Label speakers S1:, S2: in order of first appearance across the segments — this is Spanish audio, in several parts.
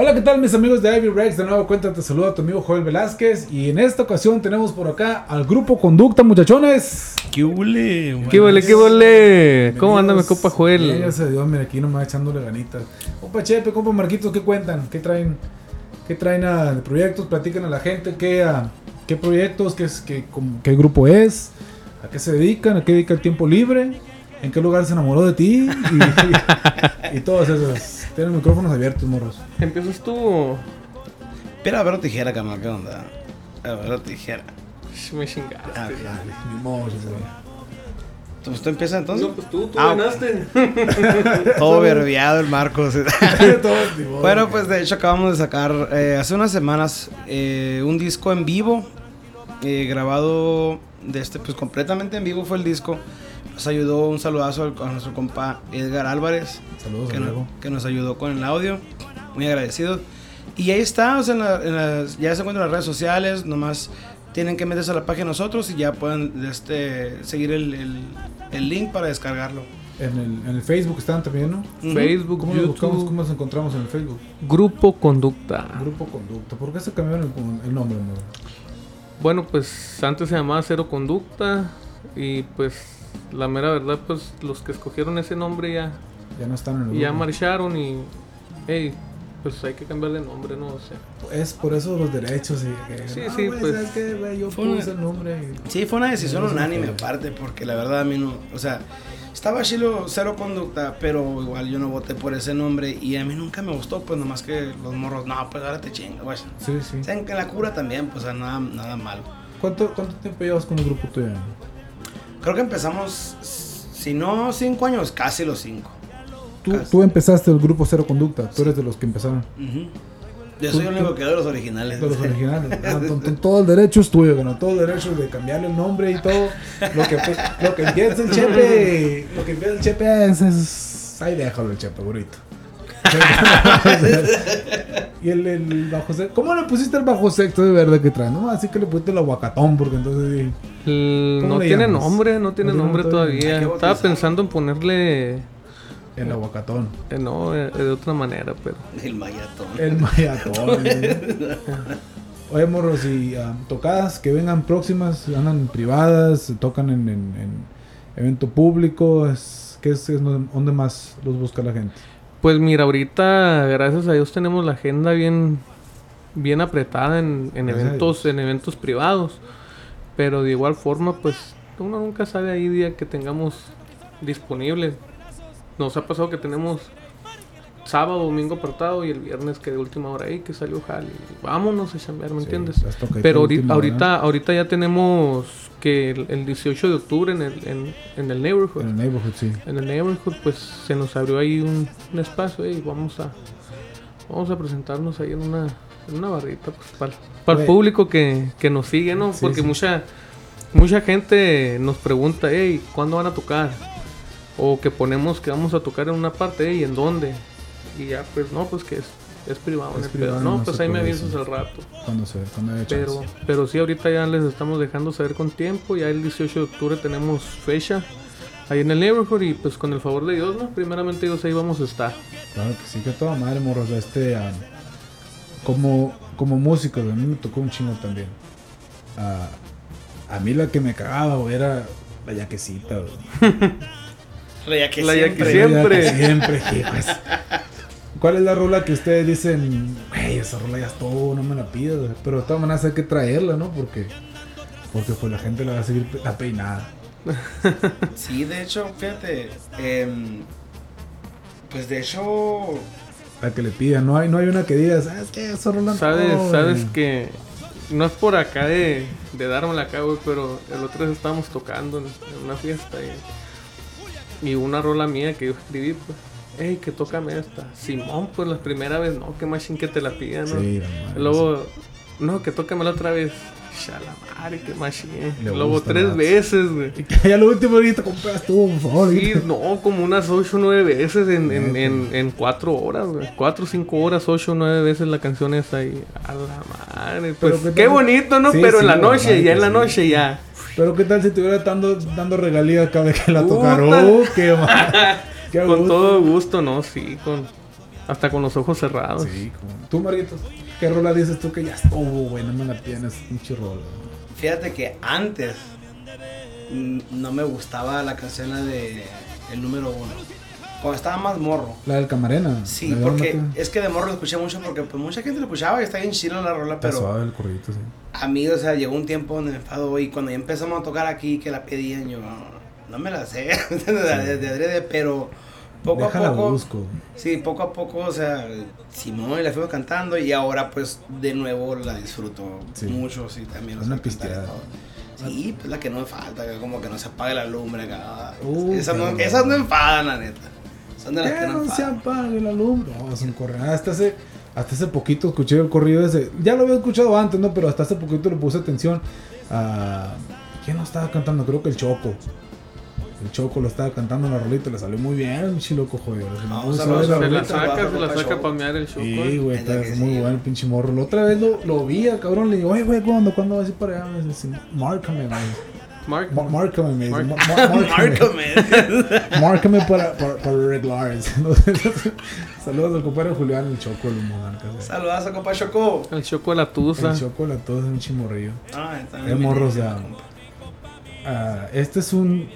S1: Hola, ¿qué tal mis amigos de Ivy Rex? De nuevo cuenta te saluda tu amigo Joel Velázquez y en esta ocasión tenemos por acá al grupo Conducta, muchachones.
S2: ¿Qué huele?
S3: ¿Qué huele, qué huele? ¿Cómo anda mi copa Joel?
S1: Gracias a Dios, mira, aquí nomás echándole ganitas. Compa Chepe, compa Marquitos, ¿qué cuentan? ¿Qué traen? ¿Qué traen a, de proyectos? Platican a la gente qué, a, qué proyectos, qué, es, qué, cómo- qué grupo es, a qué se dedican, a qué dedica el tiempo libre, en qué lugar se enamoró de ti y, y todas esas. Tienen micrófonos abiertos, morros.
S3: ¿Empiezas tú?
S2: Pero a ver o tijera, carnal, ¿qué onda? A ver o tijera.
S3: Me chingaste.
S2: Ah,
S1: Ni modo, güey.
S2: Entonces, ¿tú empiezas entonces?
S3: No, pues tú, tú
S2: Ah,
S3: ganaste.
S2: Todo verbiado el Marcos. Bueno, pues de hecho acabamos de sacar eh, hace unas semanas eh, un disco en vivo. eh, grabado de este, pues completamente en vivo fue el disco. Nos ayudó un saludazo al- a nuestro compa Edgar Álvarez.
S1: Saludos,
S2: que,
S1: amigo.
S2: no- que nos ayudó con el audio. Muy agradecido. Y ahí está, o sea, en la- en las- ya se encuentran en las redes sociales, nomás tienen que meterse a la página de nosotros y ya pueden este, seguir el, el- el link para descargarlo.
S1: En el, en el Facebook están también, ¿no?
S3: Facebook,
S1: ¿Cómo nos buscamos?
S3: YouTube.
S1: ¿Cómo nos encontramos en el Facebook?
S3: Grupo Conducta.
S1: Grupo Conducta. ¿Por qué se cambiaron el, el nombre?
S3: Bueno, pues antes se llamaba Cero Conducta. Y pues la mera verdad, pues los que escogieron ese nombre ya,
S1: Ya no están en el
S3: ya
S1: grupo.
S3: marcharon y. Hey, pues hay que cambiar de nombre, ¿no? O sea.
S1: Es por eso los derechos. Y, que,
S3: Sí,
S1: "No,
S3: sí,
S1: güey,
S3: pues,
S1: ¿sabes qué, güey? Yo
S2: fue una-
S1: puse el nombre. y-
S2: Sí, fue una decisión unánime aparte, porque la verdad a mí no, o sea, estaba chilo cero conducta, pero igual yo no voté por ese nombre y a mí nunca me gustó, pues nomás que los morros, no, pues ahora te chinga, güey.
S1: Sí, sí.
S2: Saben que la cura también, pues o sea, nada, nada malo.
S1: ¿Cuánto, ¿Cuánto tiempo llevas con el grupo tuyo?
S2: Creo que empezamos, si no cinco años, casi los cinco.
S1: Tú,
S2: Casi.
S1: tú empezaste el grupo Cero Conducta. Tú eres de los que empezaron.
S2: Ujú. Yo soy el único que doy los originales.
S1: De los originales. Ah, to- to- todo el derecho es tuyo, ¿no? Todo el derecho de cambiarle el nombre y todo. Lo que, lo que empieza el chepe. Lo que empieza el chepe es. es- ahí déjalo el chepe, burrito. y el, el bajo sexto. ¿Cómo le pusiste el bajo sexto de verde que trae? No, así que le pusiste el aguacatón, porque entonces. ¿Cómo
S3: no tiene
S1: llamas?
S3: nombre, no tiene
S1: No tiene
S3: nombre
S1: todavía.
S3: Estaba pensando en ponerle.
S1: El aguacatón.
S3: eh, no, eh, de otra manera, pero.
S2: El mayatón.
S1: El mayatón. ¿eh? Oye, morros, y ah, tocadas que vengan próximas, andan privadas, tocan en, en- en evento público, es, ¿qué es, es donde más los busca la gente?
S3: Pues mira, ahorita, gracias a Dios, tenemos la agenda bien, bien apretada en, eventos, en eventos privados. Pero de igual forma, pues, uno nunca sabe ahí día que tengamos disponible. Nos ha pasado que tenemos sábado, domingo apartado y el viernes que de última hora ahí que salió Jali. Vámonos a chambear, ¿me
S1: Sí,
S3: entiendes? Pero ahorita, ahorita, ahorita ya tenemos que el, el 18 de octubre en el, en, en el neighborhood
S1: En el neighborhood, sí.
S3: en el neighborhood pues se nos abrió ahí un, un espacio y vamos a vamos a presentarnos ahí en una en una barrita pues para, para el público que, que nos sigue no
S1: Sí,
S3: porque
S1: sí.
S3: mucha mucha gente nos pregunta hey cuándo van a tocar o que ponemos que vamos a tocar en una parte y en dónde y ya pues no pues que es es privado,
S1: Es
S3: no, hay
S1: privado,
S3: pedo.
S1: no
S3: no pues ahí me avisas al rato
S1: Cuando se cuando haya
S3: pero,
S1: chance.
S3: pero sí, ahorita ya les estamos dejando saber con tiempo. Ya el 18 de octubre tenemos fecha ahí en el neighborhood y pues con el favor de Dios, ¿no? Primeramente Dios ahí vamos a estar.
S1: Claro que sí, que toda madre, morros. Este, como, como músico, a mí me tocó un chingo también. Ah, a mí la que me cagaba, era la yaquecita.
S2: La ya que
S3: La ya que
S2: siempre.
S3: siempre.
S1: La yaque Siempre, hijos. ¿Cuál es la rola que ustedes dicen, güey, esa rola ya es todo, no me la pidas? güey"? Pero de todas maneras hay que traerla, ¿no? Porque, porque pues la gente la va a seguir la peinada.
S2: Sí, de hecho, fíjate, em, pues de hecho,
S1: La que le pidan. No hay, no hay una que diga, ¿sabes qué? Esa rola no,
S3: Sabes,
S1: güey".
S3: sabes que no es por acá de, de dármela acá, güey, pero el otro día estábamos tocando en, en una fiesta y, y una rola mía que yo escribí, pues, hey, que tócame esta. Simón, pues la primera vez, no, que machine que te la pidan, ¿no?
S1: Sí, la madre,
S3: Luego, no, que tócame la otra vez. Shalamare, que machine.
S1: Le
S3: Luego tres veces, güey.
S1: sí. Ya lo último ahorita compras tú, por favor.
S3: Sí, no, como unas 8 o 9 veces en, en, en, en 4 horas, güey. 4 o 5 horas, 8 o 9 veces la canción esa ahí. A la madre.
S1: Pero
S3: Pues
S1: qué
S3: bonito, ¿no?
S1: Sí,
S3: Pero
S1: sí,
S3: en la noche, ya en la
S1: sí.
S3: noche, ya.
S1: Pero qué tal si te hubiera dando, dando regalías cada vez que la tocaron. Uh, qué mal. Qué
S3: Con
S1: gusto.
S3: todo gusto, ¿no? Sí, con. Hasta con los ojos cerrados.
S1: Sí, como... Tú, Marguitos, ¿qué rola dices tú que ya estuvo, güey? No me la tienes, pinche rola.
S2: Fíjate que antes no me gustaba la canción la de El número uno. Cuando estaba más morro.
S1: La del Camarena.
S2: Sí, porque es que de morro lo escuché mucho porque pues mucha gente lo escuchaba y está bien chilo la rola, pero
S1: suave el corridito, sí.
S2: a mí, o sea, llegó un tiempo donde me enfadó y cuando ya empezamos a tocar aquí que la pedían, yo no me la sé, de, de adrede, pero poco
S1: Déjala
S2: a poco,
S1: busco.
S2: sí, poco a poco, o sea, Simón la fuimos cantando y ahora pues de nuevo la disfruto
S1: Sí.
S2: mucho, sí, también.
S1: Una pisteada.
S2: Sí, pues la que no me falta, que como que no se apague la lumbre acá.
S1: Uh,
S2: esas, no, esas no enfadan, la neta. Son de las
S1: Que
S2: que no
S1: no se apague la lumbre. No, es un corrido. Hasta hace, hasta hace poquito escuché el corrido ese. Ya lo había escuchado antes, ¿no? Pero hasta hace poquito le puse atención a... ¿Quién lo estaba cantando? Creo que el Choco. El Choco lo estaba cantando en la rolita. Le salió muy bien, el chiloco, joder.
S2: No, se lo-
S1: la
S3: Se la
S1: rolita.
S3: saca, se la saca para mear el choco.
S1: Sí, güey,
S2: Es
S1: está muy
S2: sí,
S1: bueno el pinche morro. La otra vez lo, lo vi, a cabrón. Le digo, oye, güey, ¿cuándo, ¿cuándo vas a ir para allá? Me dice, márcame, güey.
S3: Mark,
S1: Márcame, me dice. Márcame.
S2: Márcame.
S1: Para, para, para arreglar. Saludos al compadre Julián, el Choco, el monarca. güey.
S2: Saludazo, compa Choco.
S3: el choco de la tusa.
S1: El Choco, la todo es un chimorrillo.
S2: Ah, está
S1: Qué morros, ya. Ah, este es un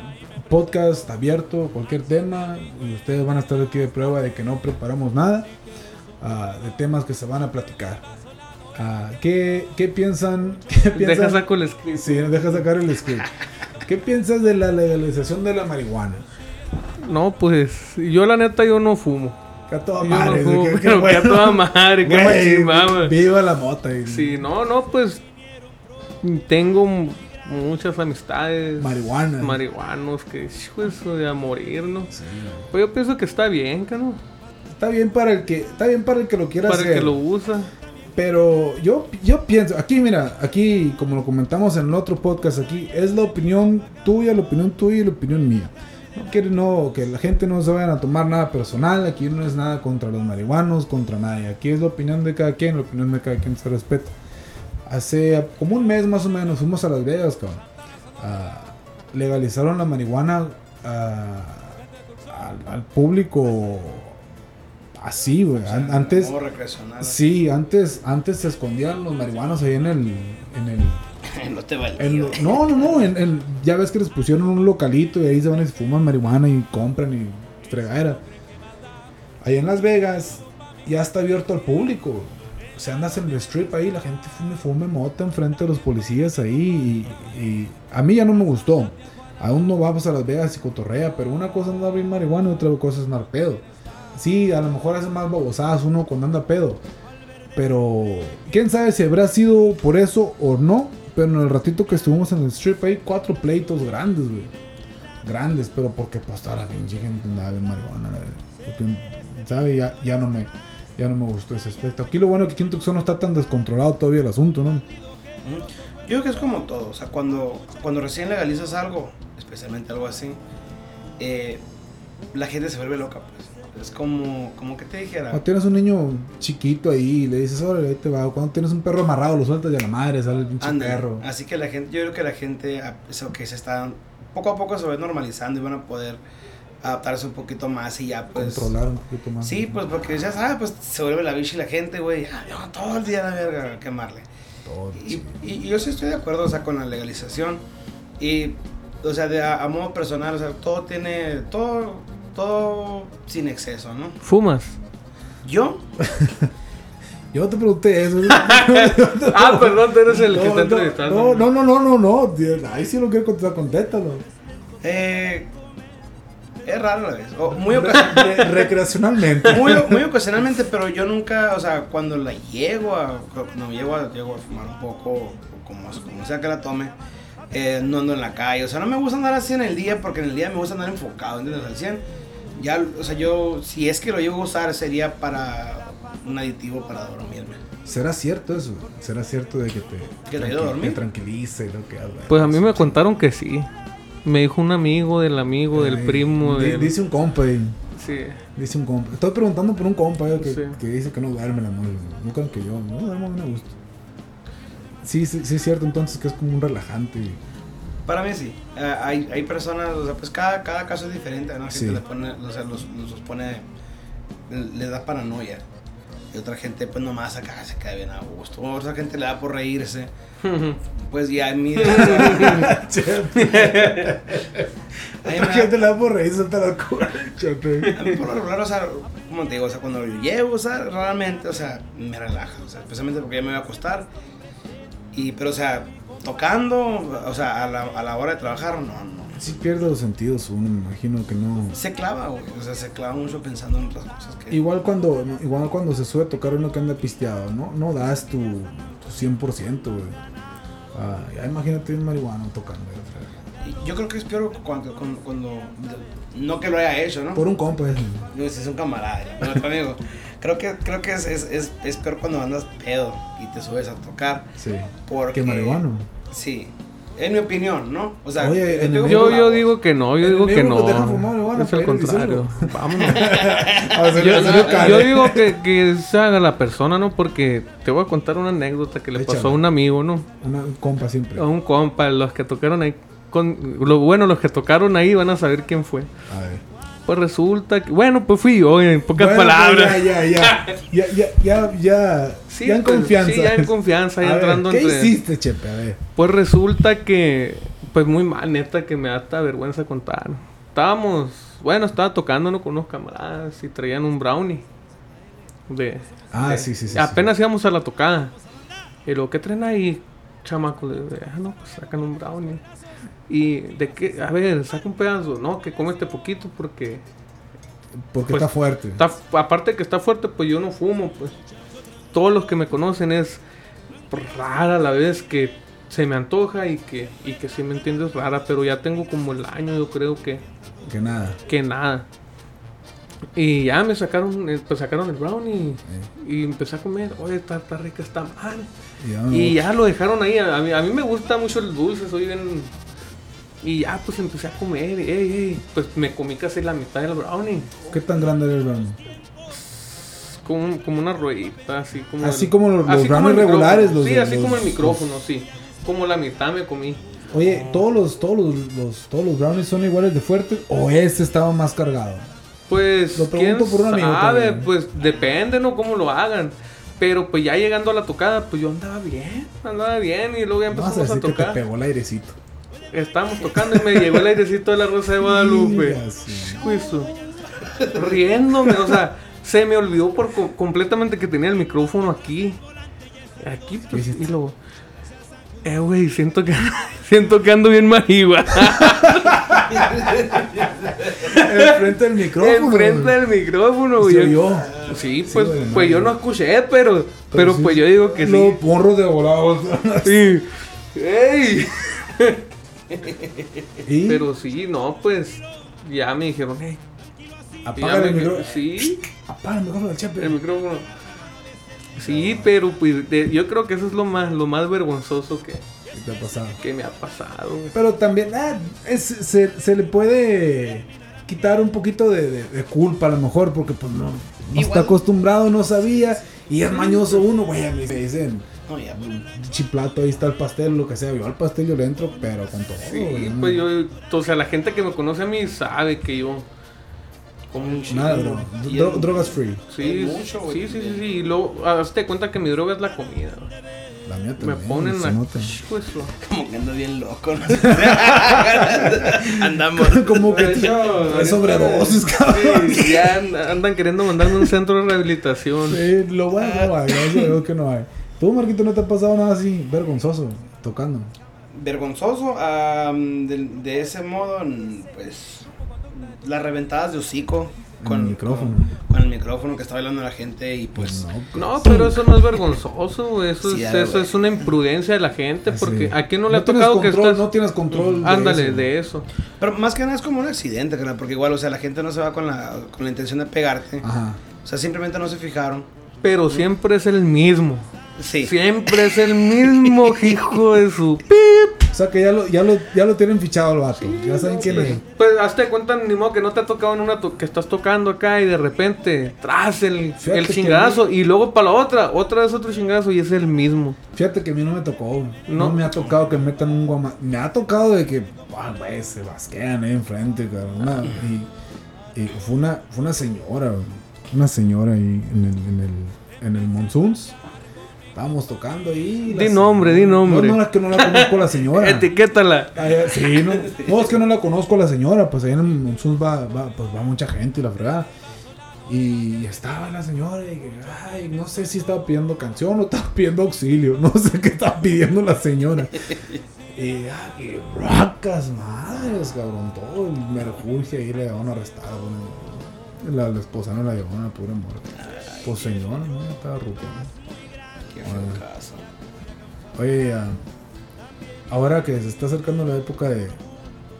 S1: podcast abierto, cualquier tema. Y ustedes van a estar aquí de prueba de que no preparamos nada. ah, de temas que se van a platicar. Ah, ¿qué, ¿Qué piensan? ¿Qué
S3: Deja saco el script.
S1: Sí, deja sacar el script. ¿Qué piensas de la legalización de la marihuana?
S3: No, pues yo la neta yo no fumo.
S1: Que a toda madre.
S3: no fumo, que a toda madre,
S1: Güey. Viva la mota. y-
S3: Sí, no, no, pues tengo muchas amistades
S1: Marihuana.
S3: marihuanos que hijo de a morir, ¿no?
S1: Sí,
S3: Pues yo pienso que está bien, ¿no?
S1: Está bien para el que, está bien para el que lo quiera
S3: Para
S1: hacer.
S3: el que lo usa.
S1: Pero yo, yo pienso, aquí mira, aquí como lo comentamos en el otro podcast, aquí es la opinión tuya, la opinión tuya y la opinión mía. No quiere no, que la gente no se vayan a tomar nada personal, aquí no es nada contra los marihuanos, contra nadie, aquí es la opinión de cada quien, la opinión de cada quien se respeta. Hace como un mes más o menos fuimos a Las Vegas, cabrón. Ah, legalizaron la marihuana ah, al, al público así, güey. An- antes...
S2: Como recreacional.
S1: Sí, antes, antes se escondían los marihuanos ahí en el. En el
S2: no te vale.
S1: en- no, no, no. en- en- ya ves que les pusieron un localito y ahí se van y se fuman marihuana y compran y fregadera. Ahí en Las Vegas ya está abierto al público. O sea, andas en el strip ahí, la gente fume, fume mota enfrente de los policías ahí. Y, a mí ya no me gustó. Aún no vamos a Las Vegas y cotorrea, pero una cosa es andar bien marihuana y otra cosa es andar pedo. Sí, a lo mejor hace más babosadas uno cuando anda pedo. Pero quién sabe si habrá sido por eso o no. Pero en el ratito que estuvimos en el strip hay cuatro pleitos grandes, güey. Grandes, pero porque pues la pinche gente andaba bien marihuana. ¿sabe? Ya, ya no me ya no me gustó ese aspecto. Aquí lo bueno es que Tucson no está tan descontrolado todavía el asunto, ¿no?
S2: Yo creo que es como todo, o sea, cuando, cuando recién legalizas algo, especialmente algo así, eh, la gente se vuelve loca, pues. Es como, como que te dijera.
S1: Cuando tienes un niño chiquito ahí y le dices, órale, ahí te va. Cuando tienes un perro amarrado, lo sueltas y a la madre sale el pinche perro.
S2: Así que la gente, yo creo que la gente, eso que se está, poco a poco se va normalizando y van a poder adaptarse un poquito más y ya pues...
S1: Controlar un poquito más.
S2: Sí, pues porque ya sabes, pues se vuelve la bicha y la gente, güey, ah, yo todo el día la verga a quemarle.
S1: Todo,
S2: Y, y- y yo sí estoy de acuerdo, o sea, con la legalización. Y, o sea, de a, a modo personal, o sea, todo tiene, todo, todo sin exceso, ¿no?
S3: ¿Fumas?
S2: Yo,
S1: Yo te pregunté eso.
S3: Ah, perdón, tú eres el que
S1: no,
S3: está
S1: no,
S3: entrevistando.
S1: no, no, no, no, no, no. Ahí sí lo quiero contestar, contéstalo.
S2: eh, es raro a la vez, o muy, ocasi-
S1: Re- recreacionalmente.
S2: muy, muy ocasionalmente, pero yo nunca, o sea, cuando la llego a, cuando llego a, llego a fumar un poco, como, como sea que la tome, eh, no ando en la calle, o sea, no me gusta andar así en el día, porque en el día me gusta andar enfocado, ¿entiendes? Al 100. Ya, o sea, yo, si es que lo llego a usar, sería para un aditivo para dormirme.
S1: ¿Será cierto eso? ¿Será cierto de que te,
S2: ¿Que te ayuda a dormir?
S1: te tranquilice? Lo que habla?
S3: Pues a mí me contaron que sí. Me dijo un amigo del amigo, del
S1: Ay,
S3: primo, del...
S1: Dice un compa ahí.
S3: Sí.
S1: Dice un compa. Estoy preguntando por un compa eh, que,
S3: Sí.
S1: que dice que no duerme la noche. No creo que yo. No duermo bien a gusto. Sí, sí, sí es cierto entonces que es como un relajante.
S2: Para mí sí. Eh, hay, hay personas, o sea, pues cada, cada caso es diferente, ¿no? La gente
S1: Sí.
S2: le pone, o sea, los, los pone le da paranoia. Y otra gente, pues nomás acá se queda bien a gusto. Otra gente le da por reírse. Pues ya a mí.
S1: Otra gente le da por reírse, te la cura.
S2: A mí por lo regular, o sea, como te digo, o sea, cuando yo llevo, o sea, raramente, o sea, me relaja, o sea, especialmente porque ya me voy a acostar. Y, pero, o sea, tocando, o sea, a la, a la hora de trabajar, no, no.
S1: Sí pierde los sentidos uno, me imagino que no.
S2: Se clava, güey, o sea, se clava mucho pensando en otras cosas que...
S1: Igual cuando, igual cuando se sube a tocar uno que anda pisteado, ¿no? No das tu, tu 100%, güey. Ah, ya imagínate un marihuano tocando. güey.
S2: Yo creo que es peor cuando, cuando, cuando- no que lo haya hecho, ¿no?
S1: Por un compa, es.
S2: No, ese es un camarada, no amigo. Creo que, creo que es, es, es, es peor cuando andas pedo y te subes a tocar.
S1: Sí.
S2: Porque...
S1: Que marihuano.
S2: Sí, en mi opinión, ¿no? O sea,
S1: Oye,
S2: yo
S1: el-
S3: Yo, digo que no, yo digo que no.
S1: fumar
S3: Es
S1: ir
S3: contrario. Vámonos. Yo, digo que, que se haga la persona, ¿no? Porque te voy a contar una anécdota que le pasó a un amigo, ¿no?
S1: Una un compa siempre.
S3: A un compa, los que tocaron ahí. Con, lo bueno, los que tocaron ahí van a saber quién fue.
S1: A ver.
S3: Pues resulta que, bueno, pues fui yo, en pocas
S1: Bueno,
S3: palabras.
S1: pues Ya, ya, ya. Ya, ya, ya, ya.
S3: Sí,
S1: ya en
S3: pues,
S1: confianza.
S3: sí, ya en confianza, ya
S1: A ver,
S3: entrando
S1: ¿Qué
S3: entre-
S1: hiciste, Chepe? A ver.
S3: Pues resulta que, pues muy mal, neta, que me da hasta vergüenza contar. Estábamos, bueno, estaba tocándonos con unos camaradas y traían un brownie. De,
S1: Ah,
S3: de-
S1: sí, sí, sí,
S3: Apenas íbamos a la tocada. Y lo que traen ahí, chamaco, de, de, ah, no, pues sacan un brownie. Y de qué, a ver, saca un pedazo, no, que come este poquito porque
S1: Porque
S3: Pues,
S1: está fuerte.
S3: Está, aparte de que está fuerte, pues yo no fumo, pues. Todos los que me conocen es rara la vez que se me antoja y que, y que si me entiendes rara, pero ya tengo como el año, yo creo que,
S1: Que nada.
S3: que nada. Y ya me sacaron, eh, pues sacaron el brownie y empecé a comer. Oye, está, está rica, está mal.
S1: Y ya,
S3: Y ya lo dejaron ahí. A mí, a mí me gusta mucho el dulce, soy bien. Y ya pues empecé a comer. ey, ey, pues me comí casi la mitad del brownie.
S1: ¿Qué tan grande era el brownie?
S3: Como, como una ruedita, así como.
S1: Así
S3: el-
S1: como los- los
S3: así
S1: brownies regulares, los
S3: Sí, así
S1: los-
S3: como el micrófono, sí. Como la mitad me comí.
S1: Oye, ¿todos los, todos los, los- todos los brownies son iguales de fuertes o este estaba más cargado?
S3: Pues,
S1: Lo pregunto
S3: quién
S1: por un amigo
S3: sabe,
S1: también.
S3: pues depende, ¿no? Cómo lo hagan. Pero pues ya llegando a la tocada, pues yo andaba bien, andaba bien y luego ya
S1: Vas a
S3: empezamos a,
S1: decir que te
S3: tocar.
S1: pegó el airecito.
S3: Estábamos tocando y me llegó el airecito de la Rosa de Guadalupe. Riéndome, o sea, se me olvidó por co- completamente que tenía el micrófono aquí. Aquí, pues, y luego. Eh, güey, siento que, siento que ando bien marihuana.
S1: Enfrente del micrófono.
S3: Enfrente del micrófono,
S1: Se
S3: güey.
S1: oyó.
S3: Sí, pues, pues yo no escuché, pero, pero,
S1: sí.
S3: pues yo digo que
S1: Los
S3: sí.
S1: porros de volado.
S3: Sí. ¡Ey!
S1: Y
S3: Pero sí, no, pues, ya me dijeron, hey,
S1: apaga el micrófono.
S3: Sí,
S1: Apaga el micrófono del Chepe.
S3: el micrófono. Sí, pero pues de- yo creo que eso es lo más, lo más vergonzoso que,
S1: ¿Qué te ha pasado?
S3: que me ha pasado.
S1: Pero también ah, es- se, se le puede quitar un poquito de, de- de culpa a lo mejor porque pues no, no está acostumbrado, no sabía y es mañoso uno, güey, me dicen
S2: No, ya, pues,
S1: chiplato, ahí está el pastel, lo que sea, yo al pastel yo le entro, pero con todo.
S3: Sí, pues yo, o sea, la gente que me conoce a mí sabe que yo como un chingo.
S1: Nada, droga.
S2: Y
S1: Dro-
S2: el-
S1: drogas free.
S3: Sí,
S2: mucho,
S3: sí, sí, sí, sí. Y luego, hazte cuenta que mi droga es la comida. güey.
S1: La mía
S3: Me
S1: también,
S3: ponen
S1: se
S3: a...
S1: nota.
S3: Pues, lo-
S2: como que ando bien loco. ¿no? Andamos.
S1: Como que es sobredosis, cabrón.
S3: Sí, ya and- andan queriendo mandarme a un centro de rehabilitación.
S1: Sí, lo bueno no hay, a Dios que no hay. ¿Tú, Marquito, no te ha pasado nada así vergonzoso tocando?
S2: Vergonzoso, am, de, de ese modo, pues las reventadas de hocico
S1: Con el micrófono.
S2: Con, con el micrófono que está bailando la gente y pues
S3: No, pero eso no es vergonzoso. Eso,
S2: Sí,
S3: es,
S2: ah,
S3: eso
S2: güey.
S3: es una imprudencia de la gente. Porque
S1: Sí.
S3: a quién no le ha tocado que estás.
S1: No tienes control. de
S3: Ándale,
S1: eso.
S3: de eso.
S2: Pero más que nada es como un accidente, porque igual, o sea, la gente no se va con la, con la intención de pegarte.
S1: Ajá.
S2: O sea, simplemente no se fijaron.
S3: Pero siempre es el mismo.
S2: Sí.
S3: Siempre es el mismo hijo de su pip.
S1: O sea que ya lo, ya lo, ya lo tienen fichado el vato. ya saben quién es.
S3: Pues hazte cuenta, ni modo que no te ha tocado en una to- que estás tocando acá y de repente tras el,
S1: Fíjate
S3: el
S1: que
S3: chingazo y luego para la otra, otra vez otro chingazo y es el mismo.
S1: Fíjate que a mí no me tocó. No,
S3: No.
S1: me ha tocado que metan un guama. Me ha tocado de que, ah, güey, se basquean ahí enfrente, cabrón. Una- y, y fue una, fue una señora, una señora ahí en el, en el, en el Monsoons. Estábamos tocando ahí.
S3: Di nombre, di nombre.
S1: No, no, es que no la conozco a la señora.
S3: Etiquétala.
S1: Ay, ay, sí, no, no, es que no la conozco a la señora, pues ahí en el Monsoons va, va, pues va mucha gente y la fregada. Y estaba la señora y ay, no sé si estaba pidiendo canción o estaba pidiendo auxilio, no sé qué estaba pidiendo la señora. Y, ah, y racas, madres, cabrón, todo el merjurje ahí le llevaron arrestado. La, la esposa no la llevaron a pura muerte. Pues señora, no, estaba ruta.
S2: Feo caso.
S1: Oye, ah, ahora que se está acercando la época de...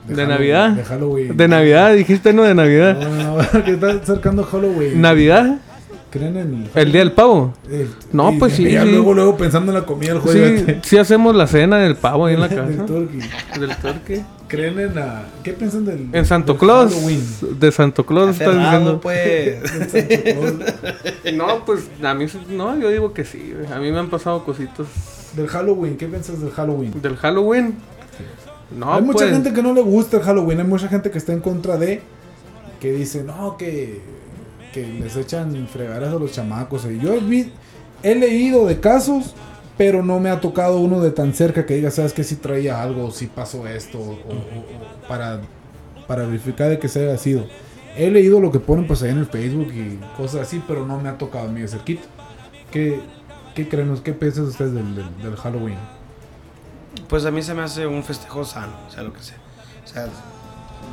S3: ¿De
S1: Halloween-
S3: Navidad?
S1: De Halloween.
S3: De Navidad, dijiste no de Navidad.
S1: No, no, ahora que está acercando Halloween.
S3: ¿Navidad?
S1: ¿Creen en
S3: ¿El día del pavo?
S1: el-
S3: No,
S1: y-
S3: pues sí,
S1: ya
S3: sí.
S1: Luego, luego pensando en la comida del
S3: Sí,
S1: jueves.
S3: sí hacemos la cena del pavo ahí en la
S1: Del
S3: casa.
S1: turkey.
S3: Del turkey.
S1: ¿Creen en la... ¿Qué piensan del...
S3: En Santo
S1: del
S3: Claus.
S1: Halloween?
S3: De Santo Claus estás diciendo.
S2: pues.
S3: No, pues a mí no, yo digo que sí. A mí me han pasado cositas
S1: Del Halloween, ¿qué piensas del Halloween?
S3: del Halloween. No,
S1: hay mucha
S3: pues,
S1: gente que no le gusta el Halloween, hay mucha gente que está en contra de, que dice, no, que, que les echan fregaras a los chamacos. Y yo he, vi- he leído de casos, pero no me ha tocado uno de tan cerca que diga, sabes que si traía algo, si pasó esto, o, para, para verificar de que se haya sido. He leído lo que ponen pues ahí en el Facebook y cosas así, pero no me ha tocado a mí de cerquita. ¿Qué, qué creen, qué piensan ustedes del Halloween?
S2: Pues a mí se me hace un festejo sano, o sea, lo que sea. O sea,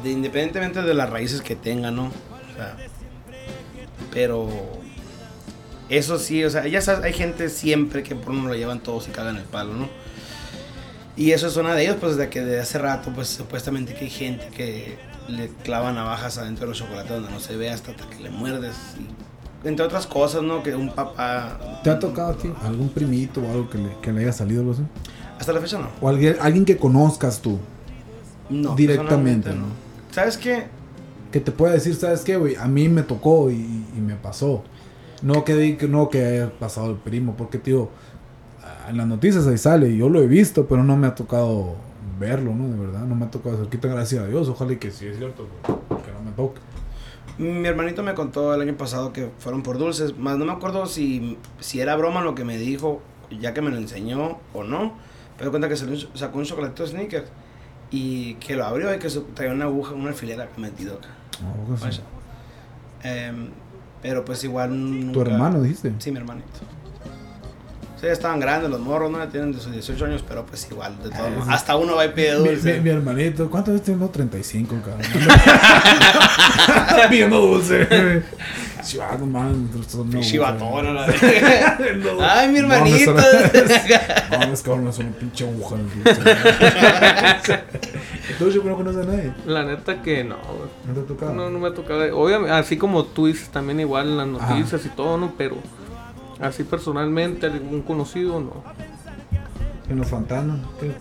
S2: de- independientemente de las raíces que tenga, ¿no? O sea, pero eso sí, o sea, ya sabes, hay gente siempre que por uno lo llevan todos y cagan el palo, ¿no? Y eso es una de ellos, pues de que de hace rato, pues supuestamente que hay gente que le clava navajas adentro de los chocolates donde no se ve hasta que le muerdes. Y, entre otras cosas, ¿no? Que un papá...
S1: ¿Te ha tocado a ti algún primito o algo que le, que le haya salido algo así?
S2: Hasta la fecha no.
S1: O alguien, alguien que conozcas tú,
S2: No.
S1: Directamente.
S2: ¿Sabes qué?
S1: que te pueda decir, ¿sabes qué, güey? A mí me tocó y, y me pasó. No que, no que haya pasado el primo, porque, tío, en las noticias ahí sale, yo lo he visto, pero no me ha tocado verlo, ¿no? De verdad, no me ha tocado cerquita, gracias a Dios. Ojalá y que sí es cierto, que no me toque.
S2: Mi hermanito me contó el año pasado que fueron por dulces, más no me acuerdo si, si era broma lo que me dijo, ya que me lo enseñó o no. Pero cuenta que sacó un chocolatito sneakers y que lo abrió y que traía una aguja, una alfiler acá metido acá.
S1: No, pues,
S2: Vaya. Pero pues igual.
S1: Tu
S2: nunca-
S1: hermano, dijiste.
S2: Sí, mi hermanito. Sí, ya estaban grandes los morros, ¿no? Tienen de sus 18 años, pero pues igual, de todos
S1: Ah.
S2: Hasta uno va y pide
S1: Mi,
S2: dulce.
S1: mi- mi hermanito, ¿cuántos veces tengo? 35, cabrón. Pidiendo dulce. Chiva, no mames, son no,
S2: Chivatón,
S1: güey.
S2: ¿no? Ay, mi hermanito.
S1: No, es cabrón, es una pinche aguja. Entonces yo creo que no sé a nadie.
S3: La neta que no, güey.
S1: No te ha tocado.
S3: No, no me ha tocado. Obviamente, así como tú dices también igual en las
S1: Ajá.
S3: noticias y todo, ¿no? Pero así personalmente, algún conocido, no.
S1: En los fantasmas. ¿Qué?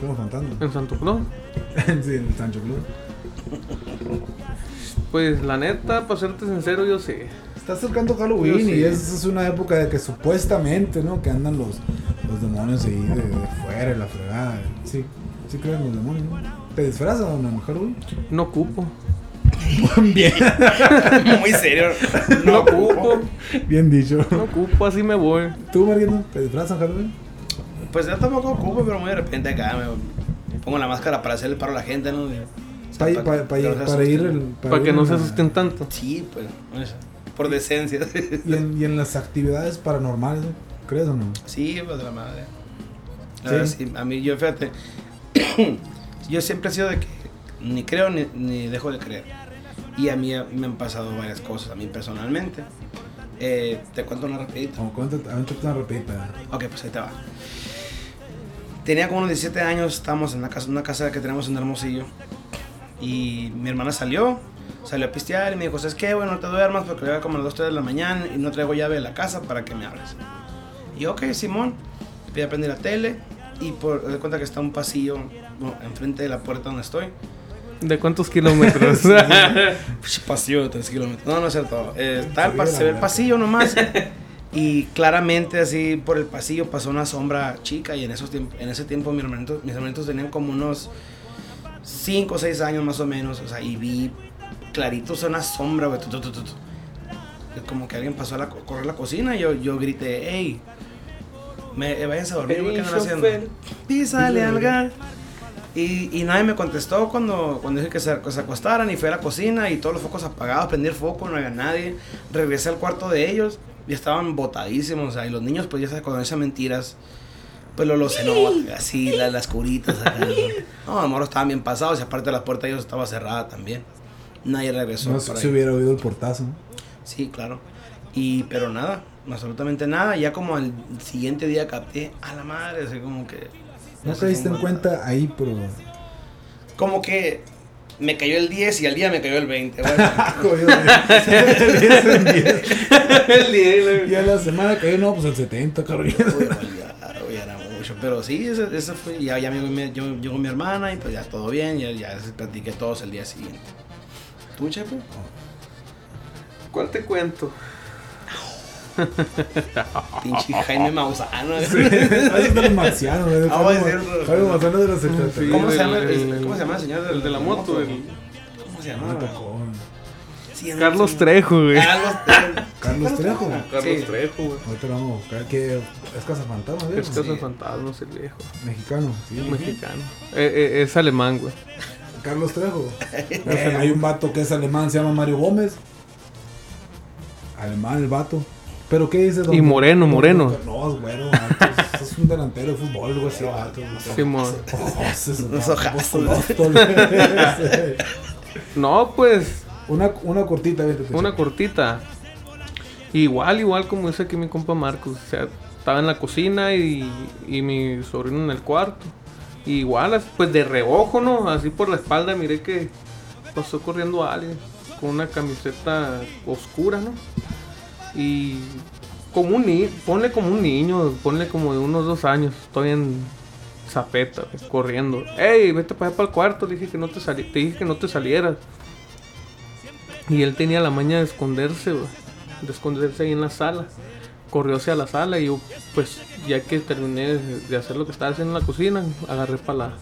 S1: ¿Qué los fantasmas?
S3: En Santo Claus.
S1: sí, en Sancho Club.
S3: Pues la neta, para serte sincero, yo sé.
S1: Está acercando Halloween
S3: sí.
S1: y es, es una época de que supuestamente, ¿no? Que andan los, los demonios ahí de, de fuera la fregada. Sí, sí creen los demonios, ¿no? ¿Te disfrazas o no en Halloween?
S3: No ocupo.
S1: Bien,
S2: Muy serio.
S3: No ocupo.
S1: bien dicho.
S3: No ocupo, así me voy.
S1: ¿Tú, Mariano, te disfrazas en Halloween?
S2: Pues yo tampoco ocupo, pero muy de repente acá me pongo la máscara para hacer el paro a la gente, ¿no?
S1: Pa-
S2: para-
S1: pa- pa- ir, el-
S3: Para que
S1: ir
S3: no se asusten tanto.
S2: Sí, pues, por decencia.
S1: Y en, y en las actividades paranormales, ¿no? ¿crees o no?
S2: Sí, pues de la madre. La
S1: Sí.
S2: verdad, sí. A mí, yo fíjate, yo siempre he sido de que ni creo ni, ni dejo de creer. Y a mí me han pasado varias cosas, a mí personalmente. Eh, te cuento una rapidita.
S1: Como cuéntate, una repita.
S2: Ok, pues ahí te va. Tenía como unos 17 años, estábamos en una casa, una casa que tenemos en Hermosillo. Y mi hermana salió, salió a pistear y me dijo, ¿sabes qué? Bueno, no te duermas porque llega como a las 2, 3 de la mañana y no traigo llave de la casa para que me hables. Y yo, ok, Simón, voy a prender la tele y por de cuenta que está un pasillo enfrente de la puerta donde estoy.
S3: ¿De cuántos kilómetros?
S2: Pasillo de 3 kilómetros. No, no es cierto. Eh, está el pas- se ve el pasillo nomás. Y claramente así por el pasillo pasó una sombra chica y en, esos tiemp- en ese tiempo mis hermanitos, mis hermanitos tenían como unos 5 o 6 años más o menos. O sea, y vi clarito o sea, una sombra, güey. tu, tu, tu, tu, tu. como que alguien pasó a la, co- correr la cocina y yo, yo grité, hey, me, eh, váyanse a dormir, ¿qué andan haciendo? Písale al. Y, y nadie me contestó cuando, cuando dije que se, que se acostaran y fui a la cocina y todos los focos apagados, prendí el foco, no había nadie. Regresé al cuarto de ellos y estaban botadísimos, o sea, y los niños pues ya sabes, cuando dicen mentiras, pues lo, lo nota, así, la- las curitas acá. No, amor, estaban bien pasados y aparte la puerta de ellos estaba cerrada también. Nadie regresó.
S1: No se
S2: ahí.
S1: hubiera oído el portazo.
S2: Sí, claro. Y, pero nada, absolutamente nada. Ya como al siguiente día capté a la madre, así como que.
S1: No caíste en cuenta ahí, pero.
S2: Como que me cayó el 10 y al día me cayó el 20. güey.
S3: El día,
S1: y a la semana cayó, no, pues el 70, cabrón.
S2: Uy, ya, uy, era mucho. Pero sí, eso, eso fue. Ya, ya llegó, mi, yo- llegó mi hermana y pues ya todo bien. Ya, ya platiqué todos el día siguiente. ¿Tú, Chepe?
S3: ¿Cuál te cuento?
S2: Pinche Jaime Mausano.
S1: Eso es de los marcianos, güey.
S2: Ah,
S1: Jaime
S2: cierto.
S1: Jaime Mausano de los 70.
S3: Sí,
S2: ¿Cómo se llama el,
S3: el-
S2: ¿Cómo se llama el señor?
S3: El de la moto, el
S2: ¿Cómo se llama? Sí,
S3: Carlos
S2: sí.
S3: Trejo, güey.
S2: Carlos Trejo.
S1: Carlos Trejo.
S3: Carlos
S2: Sí.
S3: Trejo, güey.
S1: Ahorita lo vamos a buscar. ¿Qué? Es Casa Fantasma, ¿ves?
S3: Es Casa
S2: Sí.
S3: Fantasmas, el viejo.
S1: Mexicano. Sí,
S3: Mexicano. Eh, eh, es alemán, güey.
S1: Carlos Trejo. Eh, hay un vato que es alemán, se llama Mario Gómez. Alemán el vato. ¿Pero qué dice? don-
S3: Y Moreno, Moreno.
S1: No, es bueno. Es, un delantero de fútbol, algo así, vato.
S3: Simón.
S2: Ojazos.
S3: No, pues,
S1: Una, una cortita, vete.
S3: una cortita. Igual, igual como dice aquí mi compa Marcos. O sea, estaba en la cocina y, y mi sobrino en el cuarto. Y igual, pues de reojo, ¿no? Así por la espalda miré que pasó corriendo alguien con una camiseta oscura, ¿no? Y como un niño, ponle como un niño, ponle como de unos dos años, estoy en zapeta, corriendo. Ey, vete para allá para el cuarto, dije que no te sali te dije que no te salieras. Y él tenía la maña de esconderse, de esconderse ahí en la sala. Corrió hacia la sala y yo, pues, ya que terminé de, hacer lo que estaba haciendo en la cocina, agarré para la,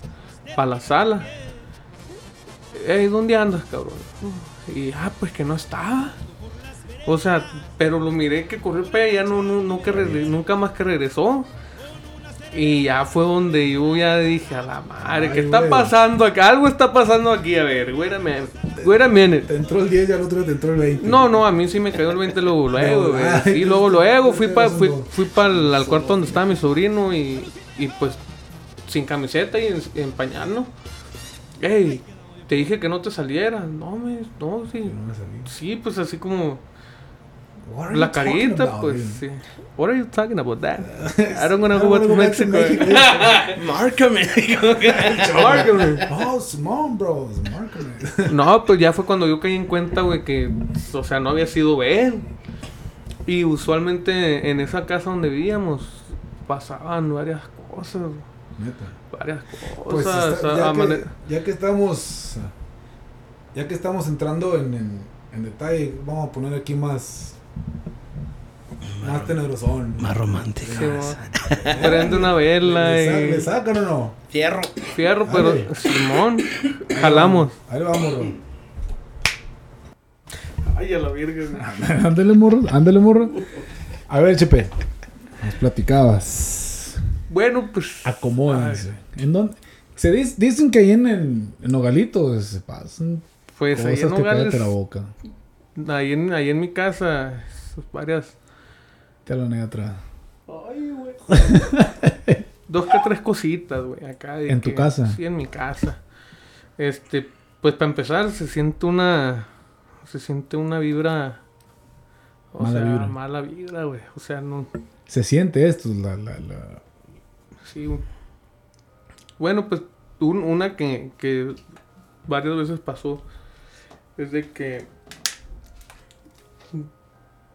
S3: para la sala. Ey, ¿dónde andas, cabrón? Y, ah, pues que no estaba. O sea, pero lo miré que corrió para allá, no, no, no que nunca más que regresó. Y ya fue donde yo ya dije, a la madre, ¿qué
S1: Ay,
S3: está
S1: güey.
S3: pasando acá? Algo está pasando aquí, a ver, wait a minute.
S1: Te entró el 10 y al otro te entró el 20.
S3: No, no, a mí sí me cayó el 20 luego, luego, güey. Sí, luego, luego, fui para fui, fui pa al, al cuarto donde estaba mi sobrino y, y pues sin camiseta y en, en pañal, ¿no? Ey, te dije que no te salieras. No, me, no, sí.
S1: No me salí.
S3: Sí, pues así como la carita, pues
S1: dude?
S3: sí. What are you talking about that? I don't wanna
S1: I
S3: go
S1: don't
S3: to
S1: wanna go back to
S3: Mexico.
S1: Mexico.
S2: Márcame.
S3: Márcame.
S1: Oh, Simón, bro. Márcame.
S3: No, pues ya fue cuando yo caí en cuenta, güey, que, o sea, no había sido él. Y usualmente en esa casa donde vivíamos pasaban varias cosas,
S1: Neta.
S3: varias
S1: Pues
S3: cosas.
S1: está-
S3: a-
S1: ya, que, ya que estamos ya que estamos entrando en, en, en detalle, vamos a poner aquí más más tenebrosón.
S2: Más romántica.
S3: Sí. Prende una vela
S1: ¿Le,
S3: y
S1: le sacan o no?
S2: Fierro.
S3: fierro, pero. Simón, jalamos.
S1: Ahí vamos, bro.
S3: Ay, a la virgen.
S1: ándale, morro, ándale, morro. A ver, Chepe. Nos platicabas.
S3: Bueno, pues
S1: Acomódense. ¿En dónde? Se dicen que ahí en, en, en Nogalitos se pasan
S3: pues ahí
S1: cosas
S3: en
S1: que
S3: Nogales,
S1: cállate la boca.
S3: Ahí en, ahí en mi casa, varias
S1: Te lo atrás.
S3: Ay, güey. Dos que tres cositas, güey, acá. de
S1: ¿En tu casa?
S3: Sí, en mi casa. Este, pues para empezar, se siente una. Se siente una vibra. O
S1: Mala
S3: sea,
S1: vibra.
S3: mala vibra, güey. O sea, no.
S1: Se siente esto, la, la, la...
S3: Sí. Bueno, pues un- una que, que varias veces pasó. Es de que.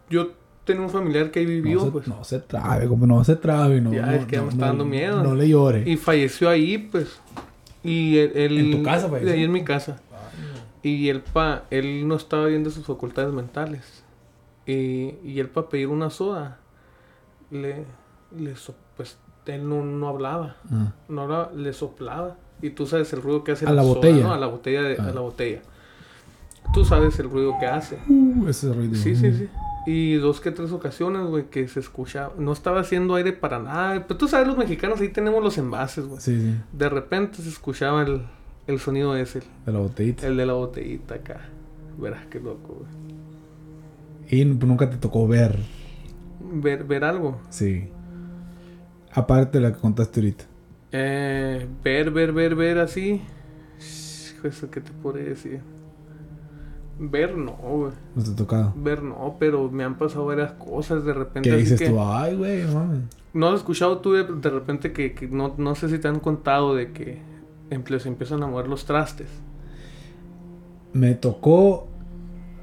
S3: Yo tenía un familiar que ahí vivió,
S1: no, se,
S3: pues.
S1: no se trabe, como no se trabe, no.
S3: Ya,
S1: no,
S3: es que ya me
S1: no,
S3: está
S1: no,
S3: dando miedo.
S1: No le llore.
S3: Y falleció ahí, pues. Y él, él-
S1: ¿En tu casa falleció?
S3: Ahí en mi casa. Y él pa, él no estaba bien de sus facultades mentales. Y, y él para pedir una soda, le, le so- pues él no, no hablaba.
S1: Ah.
S3: No hablaba, le soplaba. Y tú sabes el ruido que hace
S1: A la
S3: soda,
S1: botella.
S3: ¿no? A la botella, de-
S1: Ah.
S3: a la botella. Tú sabes el ruido que hace.
S1: Uh, ese ruido.
S3: Sí, sí, sí. Y dos que tres ocasiones, güey, que se escuchaba. No estaba haciendo aire para nada. Pero tú sabes, los mexicanos ahí tenemos los envases, güey.
S1: Sí, sí.
S3: De repente se escuchaba el, el sonido ese.
S1: De la botellita.
S3: El de la botellita acá. Verás qué loco, güey.
S1: Y nunca te tocó ver.
S3: Ver, ver algo.
S1: Sí. Aparte de la que contaste ahorita.
S3: Eh, ver, ver, ver, ver así. ¿Eso qué te podría decir? Ver no, güey.
S1: No te ha tocado.
S3: Ver no, pero me han pasado varias cosas de repente.
S1: ¿Qué
S3: así
S1: dices
S3: que-
S1: tú? Ay, güey, no mames.
S3: ¿No has escuchado tú de, de repente que, que no, no sé si te han contado de que se empiezan a mover los trastes?
S1: Me tocó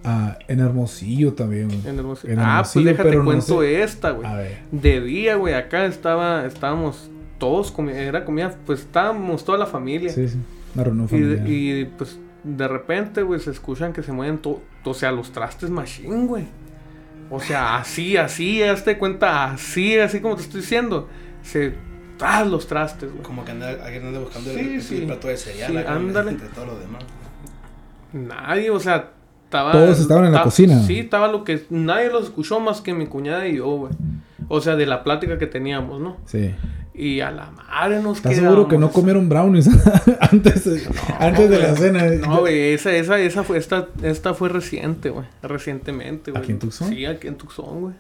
S1: ah, en Hermosillo también.
S3: En Hermosillo.
S1: En
S3: ah, pues
S1: Hermosillo,
S3: déjate
S1: pero no
S3: cuento
S1: sé.
S3: esta, güey.
S1: A ver.
S3: De día, güey, acá estaba, estábamos todos, comi- era comida, pues estábamos toda la familia.
S1: Sí, sí. Una reunión familiar.
S3: y, pues de repente, güey, se escuchan que se mueven todo, o sea, los trastes machine, güey. O sea, así, así, hazte cuenta, así, así como te estoy diciendo. Se tras los trastes, güey.
S2: Como que anda, alguien anda buscando
S3: Sí,
S2: el, el plato de cereal.
S3: Sí, ándale.
S2: Entre todo lo demás.
S3: Nadie, o sea, estaba.
S1: Todos estaban en la cocina.
S3: Sí, estaba lo que. Nadie los escuchó más que mi cuñada y yo, güey. O sea, de la plática que teníamos, ¿no?
S1: Sí.
S3: Y a la madre nos
S1: ¿Estás seguro que no
S3: quedamos.
S1: comieron brownies antes, de- antes de la cena?
S3: No, güey, esa, esa, esa fue, esta, esta fue reciente, güey. Recientemente, güey.
S1: ¿Aquí en Tucson?
S3: Sí, aquí en Tucson, güey.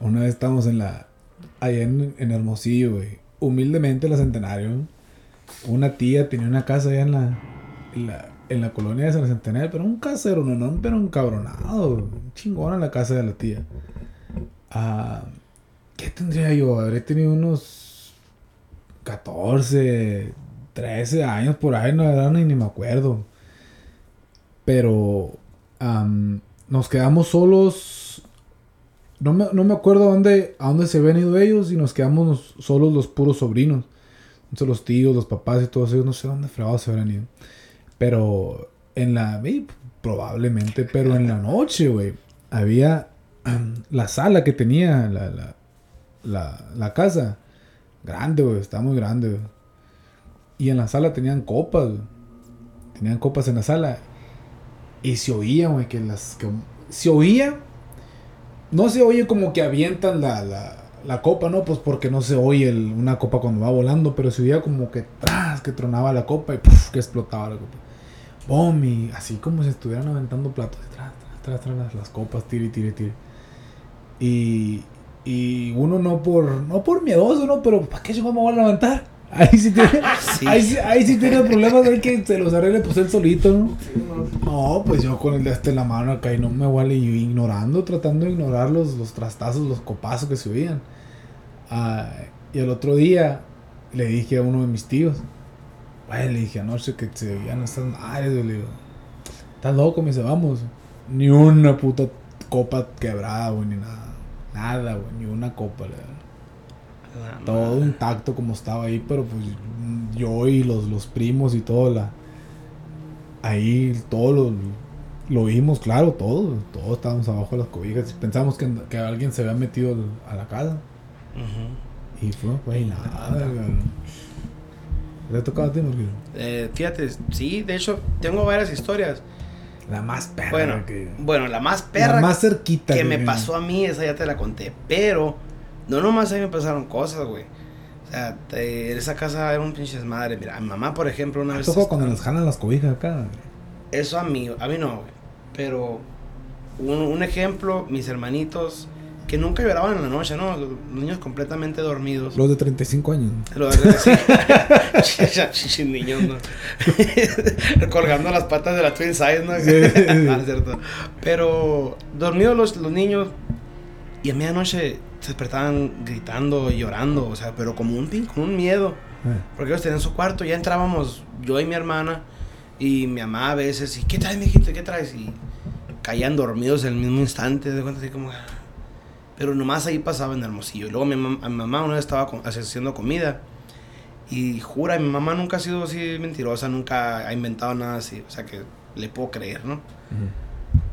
S1: Una vez estábamos en la. Allá en, en Hermosillo, güey. Humildemente, la Centenario. Una tía tenía una casa allá en la. En la, en la colonia de San Centenario, pero un casero, no, no, pero un cabronado. Chingona la casa de la tía. Ah, ¿Qué tendría yo? Habré tenido unos 14, 13 años por ahí, no, ni, me acuerdo. Pero nos quedamos solos. No me, no me acuerdo a dónde, a dónde se habían ido ellos y nos quedamos solos los puros sobrinos. Entonces los tíos, los papás y todos ellos, no sé dónde fregados se habían ido. Pero en la... probablemente, pero en la noche, güey, había la sala que tenía la, la, la, la casa. Grande, güey, está muy grande. Y en la sala tenían copas, güey. Tenían copas en la sala. Y se oía, güey, que las... Que, se oía... No se oye como que avientan la, la, la copa, ¿no? Pues porque no se oye el- una copa cuando va volando, pero se oía como que tras, que tronaba la copa y ¡puf! que explotaba la copa. ¡Bom! Y así como si estuvieran aventando platos. Tras, tras, tras, tras las, las copas, tire, tire, tire. Y, y uno no por, no por miedoso, ¿no? Pero ¿para qué yo me voy a levantar? Ahí sí tiene,
S2: Sí.
S1: ahí, sí- ahí sí tiene problemas, hay que se los arregle pues él solito, ¿no? No, pues yo con el de este en la mano acá y no me vale yo ignorando, tratando de ignorar los, los trastazos, los copazos que se oían. Ah, y el otro día le dije a uno de mis tíos, güey, le dije anoche que se oían estas madres, güey", le digo, estás loco, me dice, vamos, ni una puta copa quebrada, güey, ni nada, nada, güey, ni una copa, le.
S2: La
S1: Todo intacto como estaba ahí, pero pues yo y los, los primos y todo, la, ahí todo lo, lo vimos, claro, todo, todos estábamos abajo de las cobijas, pensamos que, que alguien se había metido al- a la casa y fue, güey, nada. ¿Te ha tocado a ti, Marquillo?
S2: Eh, fíjate, sí, de hecho, tengo varias historias.
S1: La más perra
S2: Bueno,
S1: que...
S2: bueno, la más perra
S1: la más cerquita
S2: que me pasó a mí, esa ya te la conté. Pero, no nomás a mí me pasaron cosas, güey. O sea, te- en esa casa era un pinche desmadre. Mira, a mi mamá, por ejemplo, una vez.
S1: tocó cuando nos jalan las cobijas acá.
S2: Eso a mí, a mí no, güey. Pero, un, un ejemplo, mis hermanitos, que nunca lloraban en la noche, ¿no? Los niños completamente dormidos.
S1: Los de 35 años.
S2: Lo de sí. Chichi niños, ¿no? Colgando las patas de la Twin Size, ¿no?
S1: Sí.
S2: Ah, cierto. Pero dormidos los, los niños y a medianoche se despertaban gritando y llorando, o sea, pero como un pin, con un miedo.
S1: Eh,
S2: Porque ellos tenían su cuarto, ya entrábamos yo y mi hermana y mi mamá a veces, ¿y qué traes, mijito? ¿Qué traes? Y caían dormidos en el mismo instante, de cuenta así como... Pero nomás ahí pasaba en Hermosillo. Y luego mi, mam- a mi mamá una vez estaba haciendo comida y jura, mi mamá nunca ha sido así mentirosa, nunca ha inventado nada así, o sea que le puedo creer, ¿no?
S1: ujú.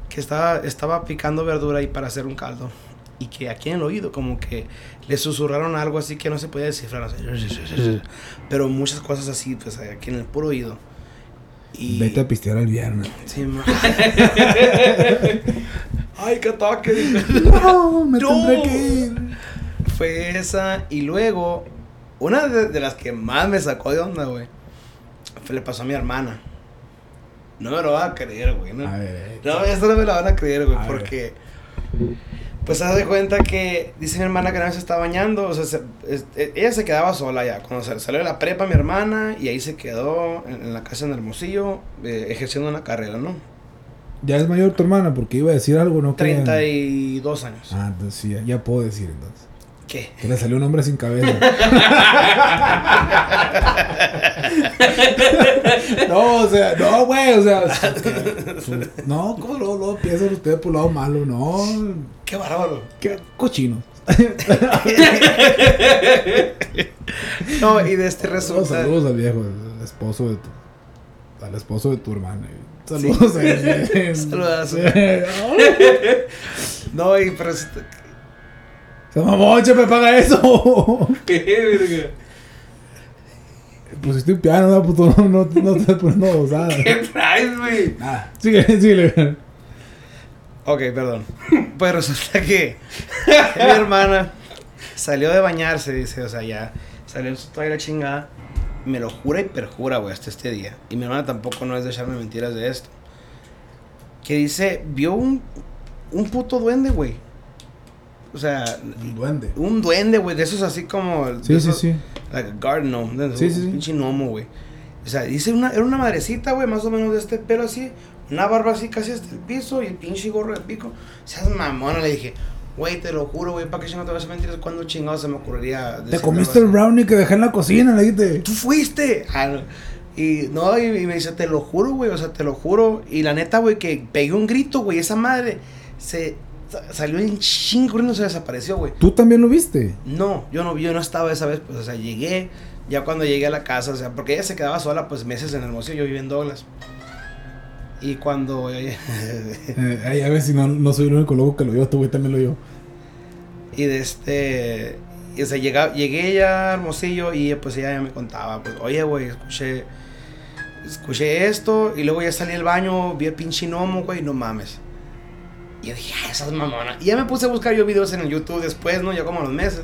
S2: que estaba, estaba picando verdura ahí para hacer un caldo. Y que aquí en el oído, como que le susurraron algo así que no se podía descifrar. así. Pero muchas cosas así, pues aquí en el puro oído. Y,
S1: Vete a pistear el viernes.
S2: Sí, Ay, que toque.
S1: No, me
S2: No.
S1: tendré que ir.
S2: Fue esa. Y luego, una de, de las que más me sacó de onda, güey, le pasó a mi hermana. No me lo van a creer, güey. No,
S1: A ver,
S2: no eso no me lo van a creer, güey,
S1: A ver.
S2: porque... Pues se de cuenta que dice mi hermana que una vez se está bañando, o sea, se- es- e- ella se quedaba sola ya. Cuando sal- salió de la prepa mi hermana y ahí se quedó en, en la casa en Hermosillo eh, ejerciendo una carrera, ¿no?
S1: Ya es mayor tu hermana porque iba a decir algo, ¿no? que-
S2: 32 años.
S1: Ah, entonces sí, ya, ya puedo decir entonces.
S2: ¿Qué?
S1: Que le salió un hombre sin cabeza. no, o sea, no, güey, o sea. su- no, ¿cómo luego, luego piensan ustedes por lado malo? No,
S2: ¡Qué bárbaro!
S1: qué cochinos.
S2: No, y de este
S1: Saludos,
S2: resulta...
S1: saludos al viejo, el esposo de tu. Al esposo de tu hermana. Saludos a él.
S2: Saludazo.
S1: Sí.
S2: No, y pero
S1: Se mamó, me paga eso.
S3: ¿Qué, verga?
S1: Pusiste un piano, no, puto, no, no, no te estás poniendo.
S3: ¿Qué traes, güey?
S1: Ah, sigue, sigue.
S2: Ok, perdón. Pues resulta que mi hermana salió de bañarse, dice, o sea, ya salió en su toalla la chingada. Me lo jura y perjura, güey, hasta este día. Y mi hermana tampoco no es de echarme mentiras de esto. Que dice, vio un, un puto duende, güey. O sea,
S1: Un duende.
S2: un duende, güey, de esos así como...
S1: Sí, sí,
S2: esos-
S1: sí.
S2: Like a garden gnome,
S1: Sí,
S2: un
S1: sí, sí.
S2: pinche gnomo, güey. O sea, dice una, era una madrecita, güey, más o menos de este pelo así, una barba así casi hasta el piso y el pinche gorro de pico. Seas mamona, le dije, güey, te lo juro, güey, ¿para qué no te vas a mentir? ¿Cuándo chingado se me ocurriría
S1: Te comiste el brownie que dejé en la cocina, le dijiste.
S2: ¡Tú fuiste! Ah, no. Y no, y, y me dice, te lo juro, güey, o sea, te lo juro. Y la neta, güey, que pegué un grito, güey, esa madre se sa- salió en chingo, no se desapareció, güey.
S1: ¿Tú también lo viste?
S2: No, yo no, yo no estaba esa vez, pues, o sea, llegué, ya cuando llegué a la casa, o sea, porque ella se quedaba sola, pues, meses en Hermosillo, yo vivía en Douglas. Y cuando...
S1: Eh, ay, a ver si no, no soy el único loco que lo vio, este güey también lo vio.
S2: y de este... Y, o sea, llega- llegué ya a Hermosillo y pues ella ya me contaba, pues, oye, güey, escuché... Escuché esto y luego ya salí del baño, vi el pinche gnomo, güey, no mames. Y yo dije, ah, esas mamonas. Y ya me puse a buscar yo videos en el YouTube después, ¿no? Ya como a los meses.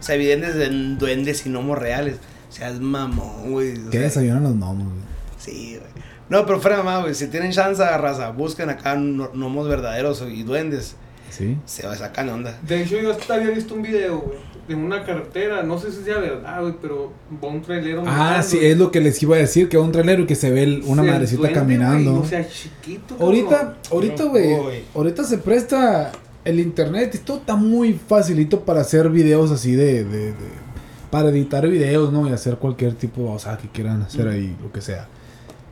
S2: O sea, evidentes de duendes y gnomos reales. O sea, es mamón, güey. O
S1: ¿Qué desayunan los gnomos, güey?
S2: Sí, güey. No, pero fuera de mamá, güey. Si tienen chance, raza, busquen acá no- gnomos verdaderos y duendes.
S1: Sí.
S2: Se va a sacar onda.
S3: De hecho, yo hasta había visto un video, güey, de una carretera, no sé si sea verdad, güey, pero va un trailero.
S1: Ah, sí,
S3: güey.
S1: es lo que les iba a decir, que va un trailero y que se ve una madrecita
S3: duende,
S1: caminando.
S3: güey, O sea, chiquito.
S1: Ahorita, ahorita, güey, ahorita se presta el internet y todo está muy facilito para hacer videos así de, de, de- para editar videos, ¿no? Y hacer cualquier tipo, o sea, que quieran hacer ahí, lo que sea.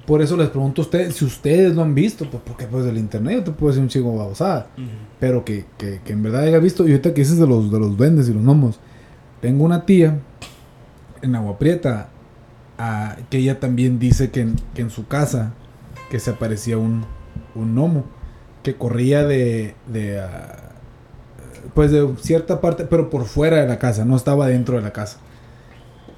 S1: Por eso les pregunto a ustedes, si ustedes lo han visto, pues porque pues del internet te puede ser un chico babosada. Pero que, que, que en verdad haya visto, y ahorita que dices de los, de los duendes y los gnomos, tengo una tía en Agua Prieta ah, que ella también dice que en, que en su casa que se aparecía un, un gnomo que corría de, de ah, pues de cierta parte, pero por fuera de la casa, no estaba dentro de la casa.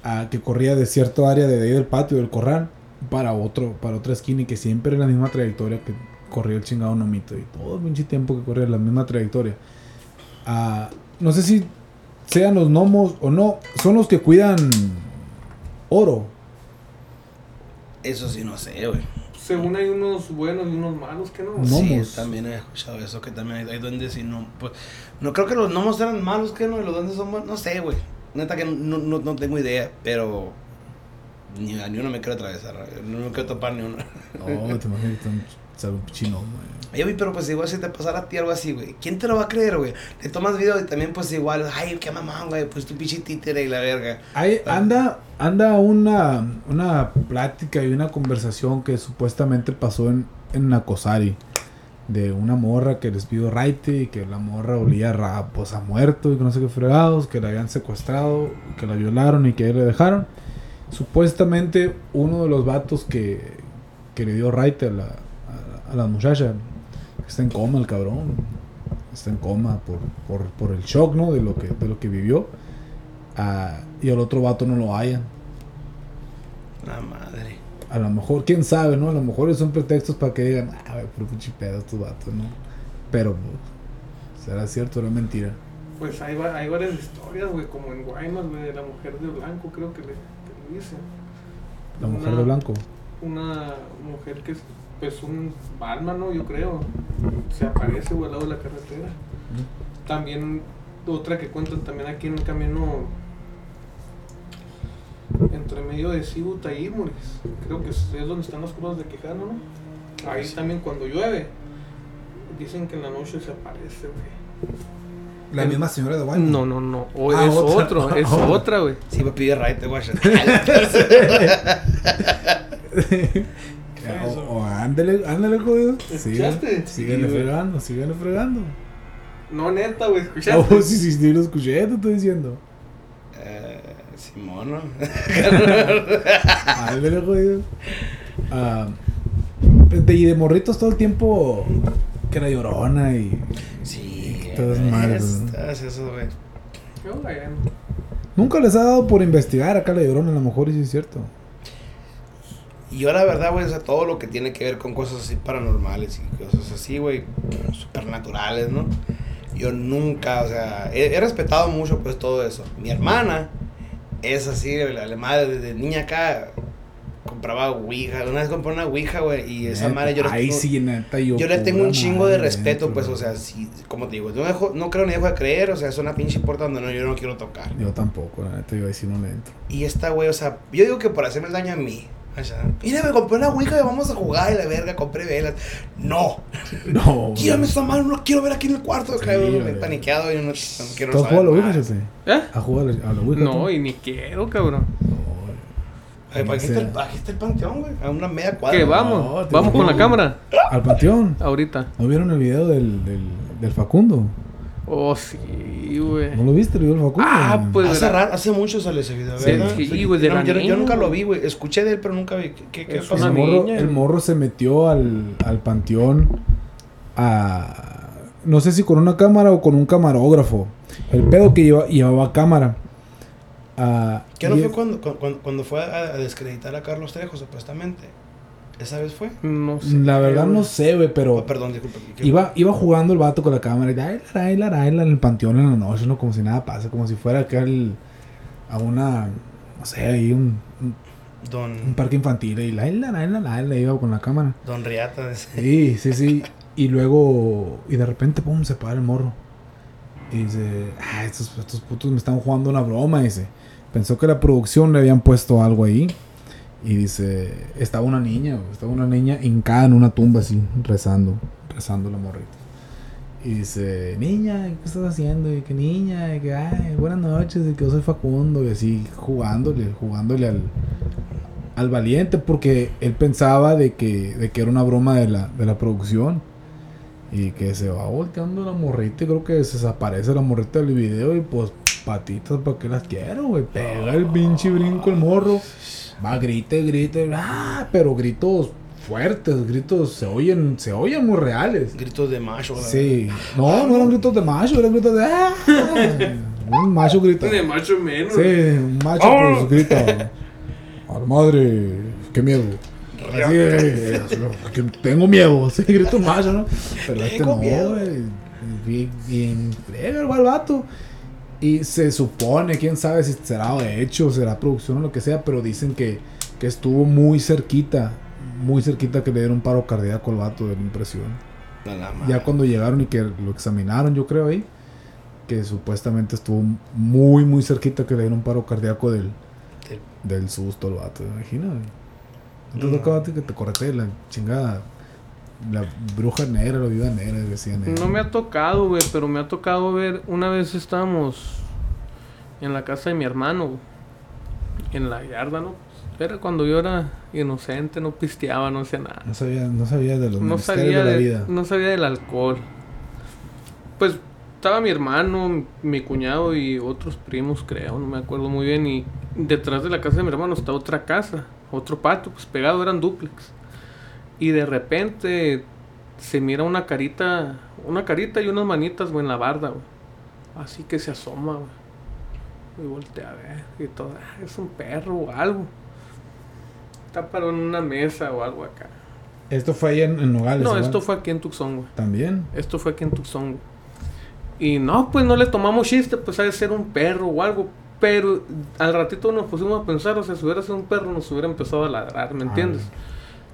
S1: Ah, que corría de cierto área de ahí del patio del corral para otro para otra esquina y que siempre era la misma trayectoria que corría el chingado nomito y todo el pinche tiempo que corría la misma trayectoria. Ah, no sé si sean los gnomos o no, son los que cuidan oro.
S2: Eso sí, no sé, güey.
S3: Según hay unos buenos y unos malos, que no?
S1: No.
S2: Sí,
S1: Gnomos.
S2: también he escuchado eso, que también hay, hay duendes y no... Pues, no creo que los gnomos eran malos, que no, y los duendes son buenos. No sé, güey. Neta que no, no, no tengo idea, pero... Ni, ni uno me quiero atravesar, no me quiero topar ni uno.
S1: No, te imaginas un pinche gnomo, eh.
S2: Oye, güey, pero pues igual si te pasara a ti algo así, güey. ¿Quién te lo va a creer, güey? Le tomas video y también pues igual, ay, qué mamón, güey, pues tu pinche títere y la verga.
S1: Ahí anda, anda una, una plática y una conversación que supuestamente pasó en, en Nacosari. De una morra que les pidió raite y que la morra olía ra- pues, a muerto y que no sé qué fregados, que la habían secuestrado, que la violaron y que ahí le dejaron. Supuestamente uno de los vatos que, que le dio raite a la, a, a la muchacha está en coma el cabrón. Está en coma por, por, por el shock, ¿no? De lo que, de lo que vivió. Ah, y al otro vato no lo hayan.
S2: La madre.
S1: A lo mejor, quién sabe, ¿no? A lo mejor son pretextos para que digan, ah, puro pinche pedo estos vatos, ¿no? Pero, ¿Será cierto o era mentira?
S3: Pues hay, va- hay varias historias, güey, como en Guaymas, güey, de la mujer de blanco, creo que le, dicen.
S1: La mujer
S3: Una-
S1: de blanco.
S3: Una mujer que es, pues, un alma, ¿no? Yo creo. Se aparece, güey, al lado de la carretera. También otra que cuentan también aquí en el camino entre medio de Cibuta y Imuris. Creo que es, es donde están las curvas de Quijano, ¿no? Ahí también cuando llueve, dicen que en la noche se aparece, güey.
S4: La misma señora de Guaymas.
S3: No, no, no. O
S4: Ah,
S3: es
S4: otra.
S3: otro, es
S4: Ah,
S3: otra, güey.
S2: Sí, me pide raite, güey.
S1: O, o ándale, ándale, jodido.
S3: ¿Escuchaste?
S1: Síguele
S3: Sí,
S1: fregando, síguele fregando.
S3: No, neta, güey, ¿escuchaste?
S1: Oh, sí, sí, sí, lo escuché, te estoy diciendo.
S2: Eh, Simón, ¿no?
S1: Ándale, jodido. Ah, de- y de morritos todo el tiempo que era llorona y.
S2: Sí.
S1: Nunca les ha dado por investigar acá la llorona, a lo mejor, y sí es cierto.
S2: Y yo la verdad, güey, o sea, todo lo que tiene que ver con cosas así paranormales y cosas así, güey, supernaturales, ¿no? Yo nunca, o sea, he, he respetado mucho pues todo eso. Mi hermana es así, la, la madre desde niña acá compraba ouija. Una vez compré una ouija, güey, y esa
S1: Neta,
S2: madre yo le
S1: Ay,
S2: tengo-
S1: sí, neta, yo.
S2: yo le tengo un chingo de respeto,
S1: dentro.
S2: pues, o sea, si, como te digo, no, dejo- no creo ni dejo de creer, o sea, es una pinche puerta donde no, yo no quiero tocar.
S1: Yo tampoco, la neta, yo ahí sí no le entro.
S2: Y esta güey, o sea, yo digo que por hacerme el daño a mí. O sea, mira, me compré una ouija y vamos a jugar y la verga, compré velas. No,
S1: No.
S2: quítame esta mano, no quiero ver aquí en el cuarto.
S1: Sí,
S2: cabrón, me paniqueado y no, no quiero
S1: ¿Tú has
S2: saber
S1: jugado a la. Ouija, José?
S3: ¿Eh?
S1: ¿Has jugado a la, Ouija?
S3: No,
S1: tú?
S3: y ni quiero, cabrón.
S2: Ay, Aquí está, el, aquí está el panteón, güey, a una media cuadra.
S3: ¿Qué? Vamos,
S1: No,
S3: vamos con la cámara.
S1: Al panteón.
S3: Ahorita.
S1: ¿No vieron el video del, del, del Facundo?
S3: Oh, sí, güey.
S1: ¿No lo viste el video del Facundo?
S3: Ah, pues,
S2: Hace,
S3: ¿verdad?
S2: ra- hace mucho sale ese video,
S3: Sí,
S2: ¿verdad?
S3: sí, güey, de
S2: yo,
S3: la
S2: yo- yo
S3: niña,
S2: nunca lo vi, güey. Escuché de él, pero nunca vi. ¿Qué, qué, pasó?
S1: el morro,
S3: niña.
S1: el morro se metió al, al panteón a... No sé si con una cámara o con un camarógrafo. El pedo que lleva, llevaba cámara. Ah,
S2: ¿Qué no fue cuando, cuando, cuando fue a, a descreditar a Carlos Trejo, supuestamente? ¿Esa vez fue?
S3: No sé.
S1: La verdad no sé, güey, pero...
S2: Oh, perdón, disculpa. ¿qué-
S1: Iba, iba jugando el vato con la cámara y ay, la, ay, la, ay, la, en el panteón en la noche, ¿no? Como si nada pasa, como si fuera acá el- a una, no sé, ahí un, un, un
S2: Don,
S1: parque infantil y la, la, ay, la, ay, la iba con la cámara.
S2: Don Riata. ese.
S1: Sí, sí, sí. Y luego, y de repente, pum, se para el morro. Y dice, ah, estos, estos putos me están jugando una broma, dice. Pensó que la producción le habían puesto algo ahí. Y dice, estaba una niña, estaba una niña hincada en una tumba así, rezando, rezando la morrita. Y dice, niña, ¿qué estás haciendo? Y que niña, y que, ay, buenas noches, y que yo soy Facundo, y así, jugándole, jugándole al, al valiente, porque él pensaba de que, de que era una broma de la, de la producción. Y que se va volteando la morrita y creo que se desaparece la morrita del video y pues patitas, ¿para qué las quiero, güey? Pega el pinche brinco el morro. Va, grite, grite, ah, pero gritos fuertes, gritos se oyen, se oyen muy reales.
S2: Gritos de macho. la
S1: Sí, no, no eran gritos de macho, eran gritos de ah. Un macho grita.
S3: De macho menos.
S1: Sí, un macho pues grita. A la madre, qué miedo. Así, que tengo miedo, sí, grita un macho, ¿no? Pero este
S2: Tengo
S1: no,
S2: miedo.
S1: güey. Bien, bien, el vato. Y se supone, quién sabe si será de hecho, será producción o lo que sea, pero dicen que, que estuvo muy cerquita, muy cerquita que le dieron paro cardíaco al vato de la impresión.
S2: la.
S1: Ya cuando llegaron y que lo examinaron, yo creo ahí, que supuestamente estuvo muy, muy cerquita que le dieron paro cardíaco del,
S2: Del-
S1: del susto al vato, imagina. ¿No te
S2: No.
S1: tocaba a ti que te correte la chingada? La bruja negra, la viuda negra, decían. ellos.
S3: No me ha tocado, güey, pero me ha tocado ver. Una vez estábamos en la casa de mi hermano, en la yarda, ¿no? Era cuando yo era inocente, no pisteaba, no hacía nada.
S1: No sabía, no sabía de los
S3: No sabía,
S1: de la vida.
S3: no sabía del alcohol. Pues estaba mi hermano, mi cuñado y otros primos, creo, no me acuerdo muy bien. Y detrás de la casa de mi hermano está otra casa, otro patio, pues pegado eran duplex. Y de repente se mira una carita, una carita y unas manitas, güey, en la barda, güey. Así que se asoma, güey. Y voltea a ver y todo. "Ah, Es un perro o algo. Está parado en una mesa o algo acá.
S1: Esto fue ahí en, en Nogales.
S3: No,
S1: ¿verdad?
S3: esto fue aquí en Tucson, güey.
S1: También.
S3: Esto fue aquí en Tucson. güey. Y no, pues no le tomamos chiste, pues ha de ser un perro o algo. Pero al ratito nos pusimos a pensar, o sea, si hubiera sido un perro nos hubiera empezado a ladrar, ¿me
S1: Ah,
S3: entiendes?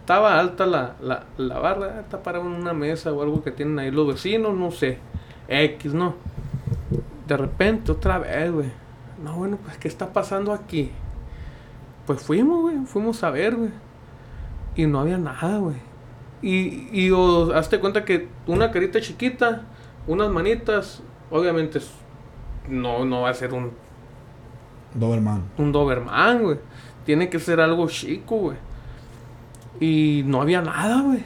S3: Estaba alta la, la, la barra, está para una mesa o algo que tienen ahí los vecinos, no sé. X, ¿no? De repente, otra vez, güey. No, bueno, pues, ¿qué está pasando aquí? Pues fuimos, güey, fuimos a ver, güey. Y no había nada, güey. Y, y os hazte cuenta que una carita chiquita, unas manitas, obviamente no, no va a ser un,
S1: Doberman.
S3: un Doberman, güey. Tiene que ser algo chico, güey. Y no había nada, güey.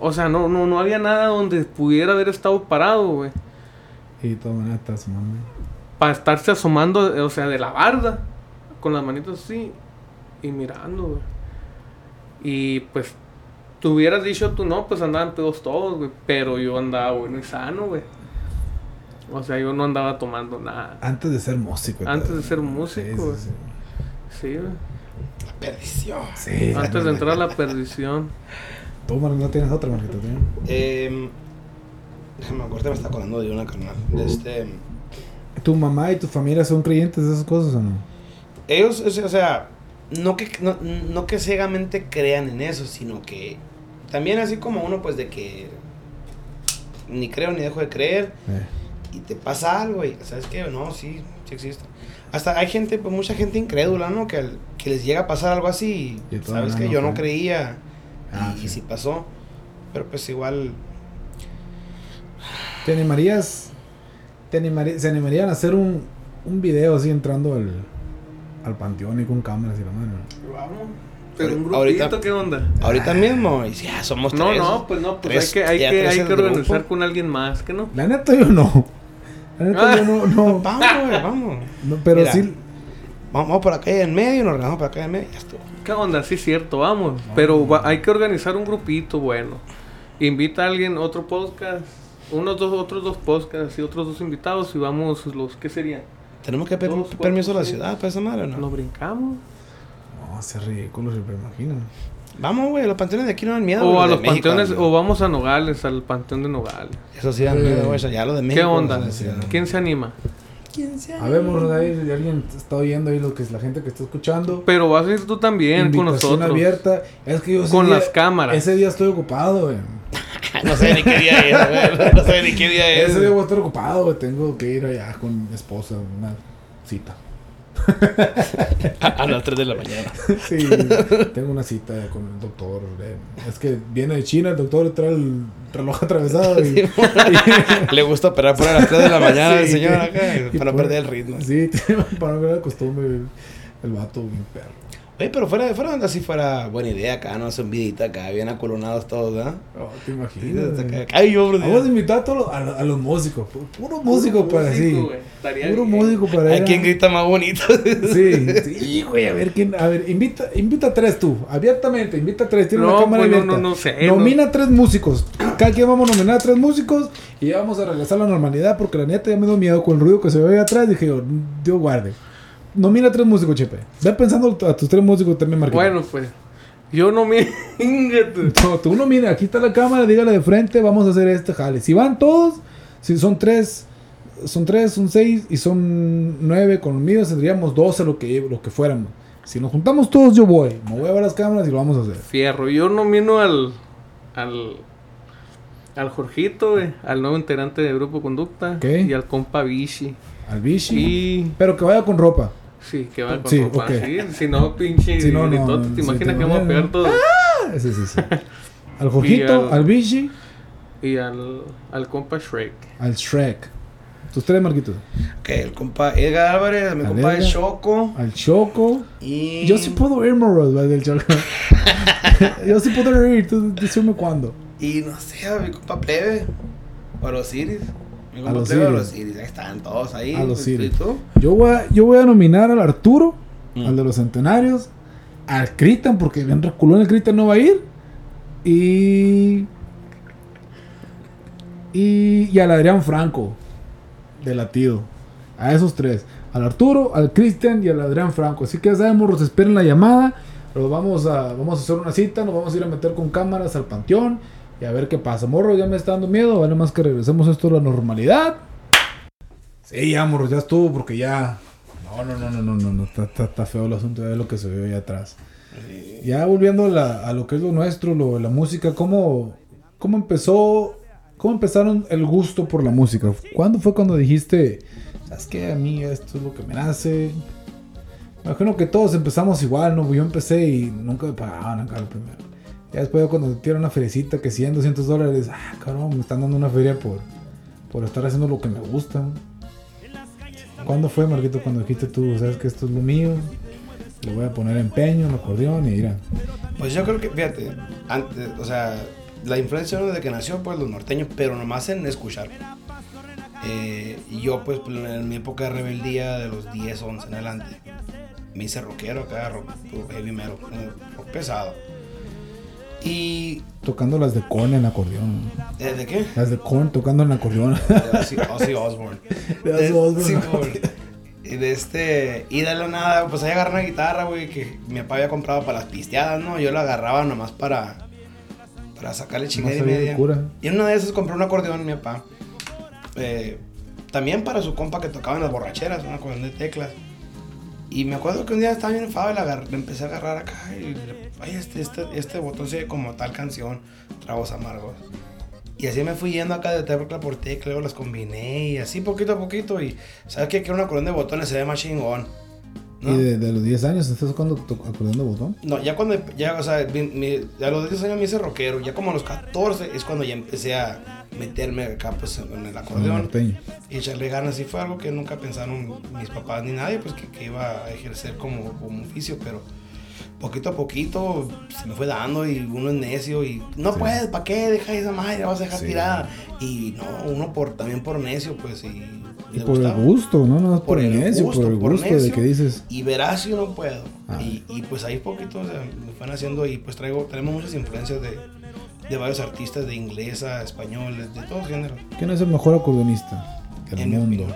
S3: O sea, no, no, no había nada donde pudiera haber estado parado, güey.
S1: Y todo su mami.
S3: Para estarse asomando, o sea, de la barda. Con las manitas así. Y mirando, güey. Y pues, tú hubieras dicho tú no, pues andaban pedos todos, güey. Pero yo andaba bueno y sano, güey. O sea, yo no andaba tomando nada.
S1: Antes de ser músico.
S3: Antes de ser músico,
S1: Sí,
S3: güey.
S1: sí,
S3: güey.
S2: Perdición.
S1: sí.
S3: Antes de entrar a la perdición.
S1: Tú, Mar- no tienes otra, Marquito.
S2: Eh, déjame acordar, me está acordando de una carnal. De este,
S1: ¿Tu mamá y tu familia son creyentes de esas cosas o no?
S2: ellos, o sea, o sea, no que, no, no que ciegamente crean en eso, sino que también así como uno, pues de que ni creo ni dejo de creer
S1: Eh.
S2: y te pasa algo y sabes que no, sí, sí existe. Hasta hay gente, pues mucha gente incrédula, ¿no? Que, al- que les llega a pasar algo así
S1: Y
S2: sabes
S1: no,
S2: que
S1: no
S2: yo no creía
S1: Ah,
S2: y,
S1: sí.
S2: y sí pasó. Pero pues igual,
S1: ¿Te animarías? Te animaría- ¿Se animarían a hacer un, un video así entrando al, al panteón y con cámaras y la mano?
S3: Vamos. Pero un
S2: Ahorita-
S3: grupito, ¿qué onda?
S2: ahorita mismo, y ya somos
S3: No,
S2: tres.
S3: no, pues no, pues
S2: tres-
S3: hay que, hay que, hay que
S2: grupo.
S3: organizar con alguien más, ¿que no?
S1: La neta yo no.
S3: Ah.
S1: yo no, no,
S2: Vamos, güey, vamos.
S1: no, pero
S2: Mira.
S1: sí.
S2: Vamos, por acá en medio, nos organizamos por acá en medio y ya estuvo.
S3: ¿Qué onda? Sí, cierto, vamos. Pero va- hay que organizar un grupito, bueno. Invita a alguien, otro podcast, unos dos, otros dos podcasts y otros dos invitados y vamos los, ¿qué sería?
S2: ¿Tenemos que pedir permiso a la ciudad para esa madre o no?
S3: ¿Nos brincamos?
S1: No, es ridículo, se me imagino.
S2: Vamos, güey, los panteones de aquí no dan miedo.
S3: O a los
S2: México,
S3: panteones,
S2: güey.
S3: o vamos a Nogales, al panteón de Nogales.
S2: Eso sí dan
S1: Eh.
S2: miedo, güey, ya lo de México.
S3: ¿Qué onda?
S2: no sé, no.
S3: ¿Quién se anima?
S2: ¿Quién sea?
S1: A ver, morros, ahí, si alguien está oyendo ahí lo que es la gente que está escuchando.
S3: Pero vas a ir tú también con nosotros.
S1: abierta. Es que yo
S3: Con
S1: día-
S3: las cámaras.
S1: Ese día estoy ocupado, güey.
S2: no sé ni qué día es, güey. No sé ni qué día es.
S1: Ese día voy a estar ocupado, güey. Tengo que ir allá con mi esposa, una cita.
S2: A, a las 3 de la mañana.
S1: Sí, tengo una cita con el doctor. eh, Es que viene de China, el doctor trae el reloj atravesado. Y,
S2: Le gusta operar por a las 3 de la mañana el
S1: Sí,
S2: señor
S1: que-
S2: acá, para no perder el ritmo.
S1: Sí, para no ver la costumbre, el, el vato bien perro.
S2: Oye, pero fuera, fuera onda, si fuera buena idea acá, ¿no? Hacer un videito acá, bien acolonados todos, ¿verdad?
S1: Oh, te imaginas.
S2: Acá. Ay, yo, bro.
S1: Vamos a invitar a, todos los- a, los- a los músicos. pu- Puro músico para así.
S3: güey. Estaría
S1: Puro
S3: bien.
S1: músico para
S2: Hay quien grita más bonito.
S1: Sí, sí, güey, a ver quién, a ver, invita, invita a tres tú, abiertamente, invita a tres, tiene
S3: No,
S1: una cámara
S3: pues, no,
S1: abierta.
S3: no, no sé,
S1: Nomina a tres músicos, cada quien vamos a nominar a tres músicos y ya vamos a regresar a la normalidad porque la neta ya me dio miedo con el ruido que se ve ahí atrás, dije yo, Dios guarde. Nomina a tres músicos, Chepe. Ve pensando a tus tres músicos también, Marquito.
S3: Bueno, pues. Yo no me. Ingate.
S1: No, tú no mira, aquí está la cámara, dígale de frente, vamos a hacer este jale. Si van todos, si son tres, son tres, son seis y son nueve conmigo, tendríamos doce lo que, lo que fuéramos. Si nos juntamos todos, yo voy. Me voy a ver las cámaras y lo vamos a hacer.
S3: Fierro. Yo nomino al. Al. Al Jorgito, güey. Al nuevo integrante de Grupo Conducta.
S1: Ok.
S3: Y al compa Vichy.
S1: Al bichi.
S3: Y.
S1: Pero que vaya con ropa.
S3: Sí, que va con
S1: Sí,
S3: ropa.
S1: ok.
S3: Sí, si no, pinche.
S1: Si no, no,
S3: ¿Te imaginas
S1: te
S3: que vamos a pegar todo?
S1: Ah, sí, sí, sí. Al Jorgito,
S3: al-
S1: al bichi,
S3: Y al. Al compa Shrek.
S1: al Shrek. Tus tres marquitos.
S2: Ok, el compa Edgar Álvarez, mi
S1: Al
S2: compa el
S1: Edgar.
S2: Choco.
S1: Al Choco.
S2: Y.
S1: Yo sí puedo morros, ¿vale? Del Choco. Yo sí puedo oír, tú decime cuándo.
S2: Y no sé, a mi compa Plebe. O a los Iris.
S1: A los.
S2: Ahí están todos ahí.
S1: A los
S2: ¿Y
S1: Iris.
S2: tú?
S1: Yo voy a, yo voy a nominar al Arturo,
S2: Mm.
S1: al de los centenarios, al Cristian, porque bien reculón el Cristian no va a ir. Y. Y, y al Adrián Franco, de latido. A esos tres. Al Arturo, al Cristian y al Adrián Franco. Así que ya sabemos, los esperen la llamada. Los vamos a, vamos a hacer una cita, nos vamos a ir a meter con cámaras al panteón y a ver qué pasa. Morro, ya me está dando miedo. Vale más que regresemos esto a la normalidad. Sí, ya, morros, ya estuvo porque ya. No, no, no, no, no, no, no. Está, está- está feo el asunto de lo que se ve ahí atrás. Ya volviendo a, la- a lo que es lo nuestro, lo, la música, ¿cómo, ¿cómo empezó? ¿Cómo empezaron el gusto por la música? ¿Cuándo fue cuando dijiste, sabes qué, a mí esto es lo que me nace? Imagino que todos empezamos igual, ¿no? Yo empecé y nunca me pagaban acá lo primero. Ya después cuando te tiran una feriecita que 100, 200 dólares, ah, cabrón, me están dando una feria por, por estar haciendo lo que me gusta. ¿Cuándo fue, Marquito, cuando dijiste tú, sabes que esto es lo mío? Le voy a poner empeño, el acordeón y mira.
S2: Pues yo creo que, fíjate, antes, o sea, la influencia desde que nació, pues los norteños, pero nomás en escuchar. Eh, y yo, pues, en mi época de rebeldía, de los 10, 11 en adelante, me hice rockero acá, rock, heavy metal, rock pesado. Y.
S1: Tocando las de Korn en acordeón.
S2: ¿eh, ¿De qué?
S1: Las de Korn tocando en acordeón.
S2: De Ozzy, Ozzy Osbourne.
S1: De Ozzy Osbourne.
S2: y de este. Y de la nada, pues ahí agarré una guitarra, güey, que mi papá había comprado para las pisteadas, ¿no? Yo la agarraba nomás para. Para sacarle chingada y media.
S1: cura.
S2: Y en una de esas compré un acordeón, mi papá. Eh, también para su compa que tocaba en las borracheras, un acordeón de teclas. Y me acuerdo que un día estaba bien enfadado y la empecé a agarrar acá. Y ay, este, este, este botón se como tal canción, Tragos Amargos. Y así me fui yendo acá de tecla por tecla, luego las combiné y así poquito a poquito. Y sabes que quiero un acordeón de botones, se ve más chingón. ¿No?
S1: Y de, de los 10 años estás acordeón de botón.
S2: No, ya cuando, ya, o sea, mi- mi- a los 10 años me hice rockero, ya como a los 14 es cuando ya empecé a meterme acá pues en el acordeón y echarle ganas y fue algo que nunca pensaron mis papás ni nadie pues que, que iba a ejercer como, como oficio, pero poquito a poquito se me fue dando y uno es necio y no
S1: Sí.
S2: puedes, ¿para qué? Deja esa madre, la vas a dejar
S1: Sí.
S2: tirada. Y no, uno por también por necio pues y,
S1: Y por el
S2: gustaba.
S1: gusto, no, no, por,
S2: Por
S1: el
S2: el
S1: necio,
S2: gusto,
S1: por el
S2: por
S1: gusto de
S2: necio.
S1: que dices.
S2: Y verás si no puedo.
S1: Ah.
S2: Y, y pues ahí poquito o sea, me fueron haciendo y pues traigo, tenemos muchas influencias de, de varios artistas de inglesa, español, de, de todo género.
S1: ¿Quién es el mejor acordeonista del
S2: En
S1: mundo?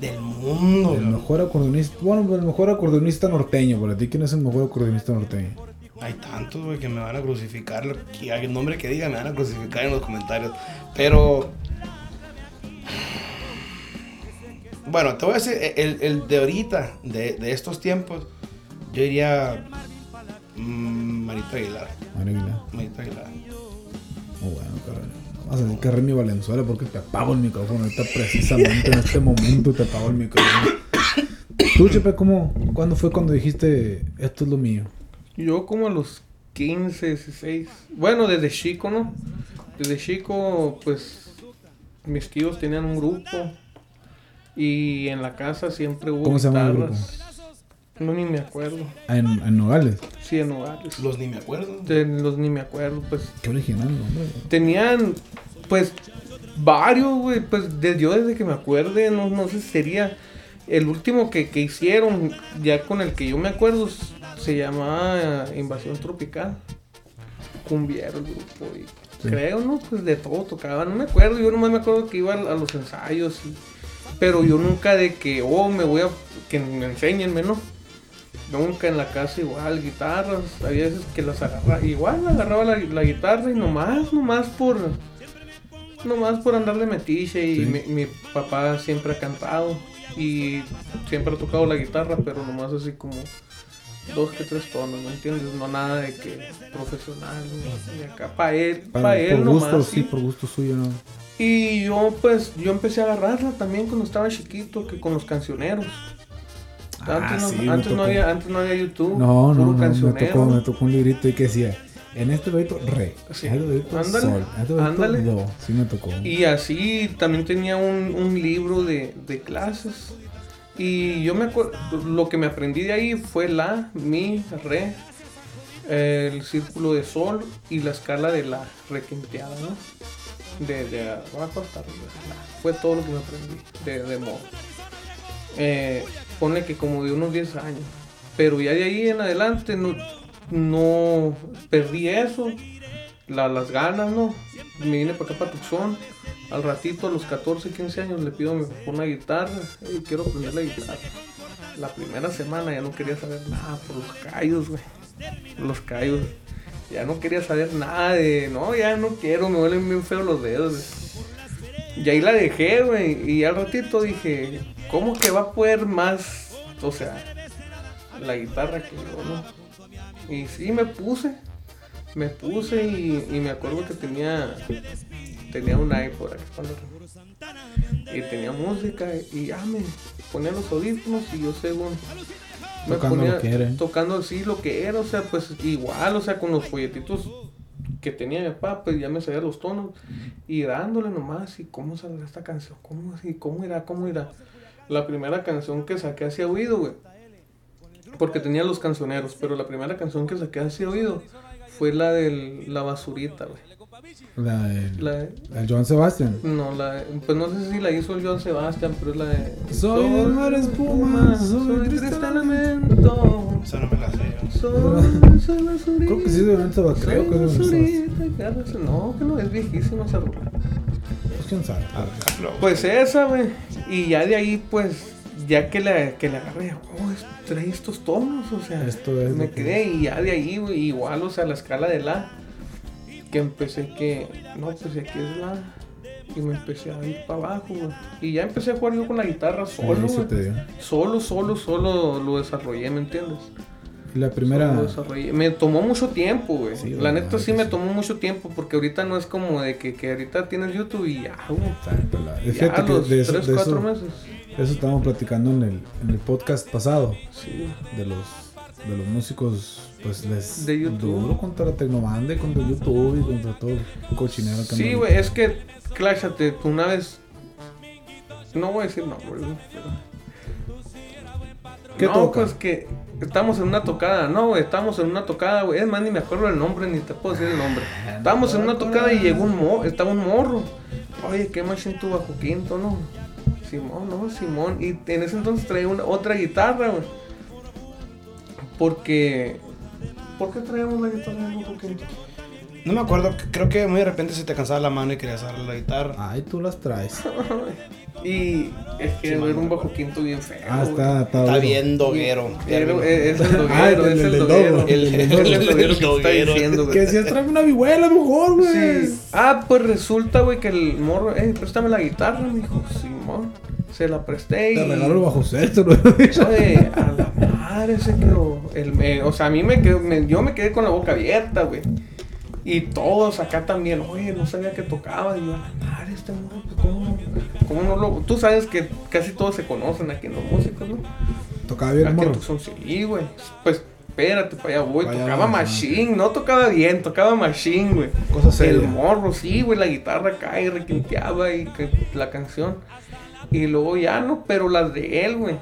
S2: Del mundo.
S1: El mejor acordeonista, bueno, el mejor acordeonista norteño, para ti, ¿quién es el mejor acordeonista norteño?
S2: Hay tantos, güey, que me van a crucificar. Que, el nombre que diga me van a crucificar en los comentarios. Pero. Bueno, te voy a decir, el, el de ahorita, de, de estos tiempos, yo diría. mm, Marito Aguilar.
S1: María Aguilar.
S2: Marito Aguilar.
S1: Muy bueno, cabrón. Vamos a tener que Remy Valenzuela porque te apago el micrófono ahorita precisamente en este momento te apago el micrófono. Tú, Chepe, ¿cómo, ¿cuándo fue cuando dijiste esto es lo mío?
S3: Yo como a los 15, 16. Bueno, desde chico, ¿no? Desde chico, pues mis tíos tenían un grupo. Y en la casa siempre hubo
S1: ¿Cómo se llama el
S3: guitarras. No, ni me acuerdo.
S1: Ah, en, en Nogales.
S3: Sí, en hogares.
S2: Los ni me acuerdo.
S3: De los ni me acuerdo, pues.
S1: Qué original, hombre.
S3: Tenían, pues, varios, güey. Pues de, yo desde que me acuerde, no, no sé si sería. El último que, que hicieron, ya con el que yo me acuerdo, se llamaba Invasión Tropical. Cumbiero el grupo. Y
S1: Sí.
S3: Creo, ¿no? Pues de todo tocaban. No me acuerdo. Yo nomás me acuerdo que iba a, a los ensayos. y- pero yo nunca de que, oh, me voy a. que me enséñenme, ¿no? Nunca en la casa igual, guitarras, había veces que las agarraba, igual agarraba la, la guitarra y nomás, nomás por, nomás por andar de metiche y
S1: Sí.
S3: mi, mi papá siempre ha cantado y siempre ha tocado la guitarra, pero nomás así como dos que tres tonos, ¿me entiendes? No nada de que profesional, ni acá, para él, para
S1: Para,
S3: él
S1: por
S3: nomás.
S1: gusto, sí. por gusto suyo, ¿no?
S3: Y yo pues, yo empecé a agarrarla también cuando estaba chiquito, que con los cancioneros.
S1: Ah,
S3: Antes, no,
S1: sí,
S3: antes, no había, antes no había YouTube.
S1: No, no, no, me tocó, me tocó un librito y que decía, en este librito, re,
S3: Sí.
S1: en este
S3: Ándale,
S1: sol, en este
S3: ándale.
S1: do. Sí me tocó.
S3: Y así también tenía un, un libro de, de clases. Y yo me acuerdo, lo que me aprendí de ahí fue la, mi, re, el círculo de sol y la escala de la requinteada, ¿no? De, de arriba. la. Fue todo lo que me aprendí de, de modo. Eh, pone que como de unos 10 años. Pero ya de ahí en adelante no, no perdí eso, la- las ganas, ¿no? Me vine para acá para Tucson. Al ratito, a los 14, 15 años, le pido a mi papá una guitarra. y quiero aprender la guitarra. La primera semana ya no quería saber nada por los callos, güey. Los callos. Ya no quería saber nada de. No, ya no quiero, me duelen bien feo los dedos. Y ahí la dejé, güey. Y al ratito dije, ¿cómo que va a poder más? O sea, la guitarra que yo, ¿no? Y sí, me puse. Me puse y, me acuerdo que tenía tenía un iPod y tenía música y ya me ponía los audífonos y yo según me
S1: Tocando
S3: ponía
S1: lo que era.
S3: tocando así lo que era, o sea, pues igual, o sea, con los folletitos que tenía mi papá, pues ya me sabía los tonos y dándole nomás y cómo saldrá esta canción, cómo así, cómo irá, cómo irá. La primera canción que saqué hacia oído, güey. Porque tenía los cancioneros, pero la primera canción que saqué hacia oído fue la de la basurita, güey.
S1: La del,
S3: La de-
S1: el Joan Sebastian.
S3: no, la, pues no sé si la hizo el John Sebastian, pero es la de...
S1: Soy del mar espuma, soy triste
S3: lamento.
S2: Esa no me la sé.
S3: Soy, soy basurita.
S1: Creo que sí es de Joan Sebastian. Creo que es de
S3: no No, que no, es viejísima esa rola.
S1: Pues quién sabe.
S3: Pues esa, güey. Y ya de ahí, pues, ya que la, que la agarré, oh, es- trae estos tonos, o sea.
S1: Esto es
S3: Me
S1: lo que-
S3: quedé y ya de ahí, güey, igual, o sea, la escala de la. Que empecé que, no, pues aquí es la. Y me empecé a ir para abajo, güey. Y ya empecé a jugar yo con la guitarra solo, güey. Solo, solo, solo lo desarrollé, ¿me entiendes?
S1: La primera.
S3: Me tomó mucho tiempo, güey.
S1: Sí,
S3: la neta sí me tomó mucho tiempo porque ahorita no es como de que, que ahorita tienes YouTube y ya, güey.
S1: Que
S3: los
S1: de eso,
S3: 3,
S1: de
S3: 4
S1: eso,
S3: meses.
S1: eso estábamos platicando en el, en el podcast pasado.
S3: Sí.
S1: De los, de los músicos, pues les.
S3: De YouTube.
S1: Duro contra la Tecnomanda, y contra YouTube y contra todo el cochinero que
S3: Sí, güey, es que, cláchate, tú una vez. No voy a decir nombres, güey, pero.
S1: ¿Qué
S3: no,
S1: toca?
S3: pues que estamos en una tocada, no, güey, estamos en una tocada, güey. Es más, ni me acuerdo el nombre, ni te puedo decir el nombre. Estábamos en una tocada y llegó un morro, estaba un morro. Oye, qué machine tu bajo quinto, ¿no? Simón, no, Simón. Y en ese entonces traía una, otra guitarra, güey. Porque. ¿Por qué traíamos la guitarra de bajo quinto?
S2: No me acuerdo, creo que muy de repente se te cansaba la mano y querías agarrar la guitarra.
S1: Ay, tú las traes.
S3: Y es que
S2: Sí,
S3: era un bajo quinto bien feo.
S1: Ah,
S3: güey.
S1: está, está,
S2: Está bien doguero.
S3: Es el doguero,
S1: Ah, el
S3: es
S1: del-
S3: el doguero. El,
S1: El
S3: el,
S1: del
S3: el doguero que te está
S2: doguero.
S3: diciendo, güey.
S1: Que decías, tráeme una vihuela mejor, güey.
S3: Sí. Ah, pues resulta, güey, que el morro, eh, préstame la guitarra, me dijo, Simón. Se la presté y.
S1: Te regalo el bajo sexto, ¿no?
S3: Oye, a la madre se quedó. El, eh, o sea, a mí me quedó, me- yo me quedé con la boca abierta, güey. Y todos acá también, oye, no sabía que tocaba. Y yo, la madre, este morro, pues, ¿cómo, no- cómo no lo.? Tú sabes que casi todos se conocen aquí en los músicos, ¿no?
S1: Tocaba bien,
S3: Aquí Tucson, sí, güey. Pues espérate, para allá voy. Tocaba machine, no tocaba bien, tocaba machine, güey.
S1: Cosa seria.
S3: El morro, sí, güey, la guitarra acá y requinteaba y que, la canción. Y luego ya no, pero las de él, güey.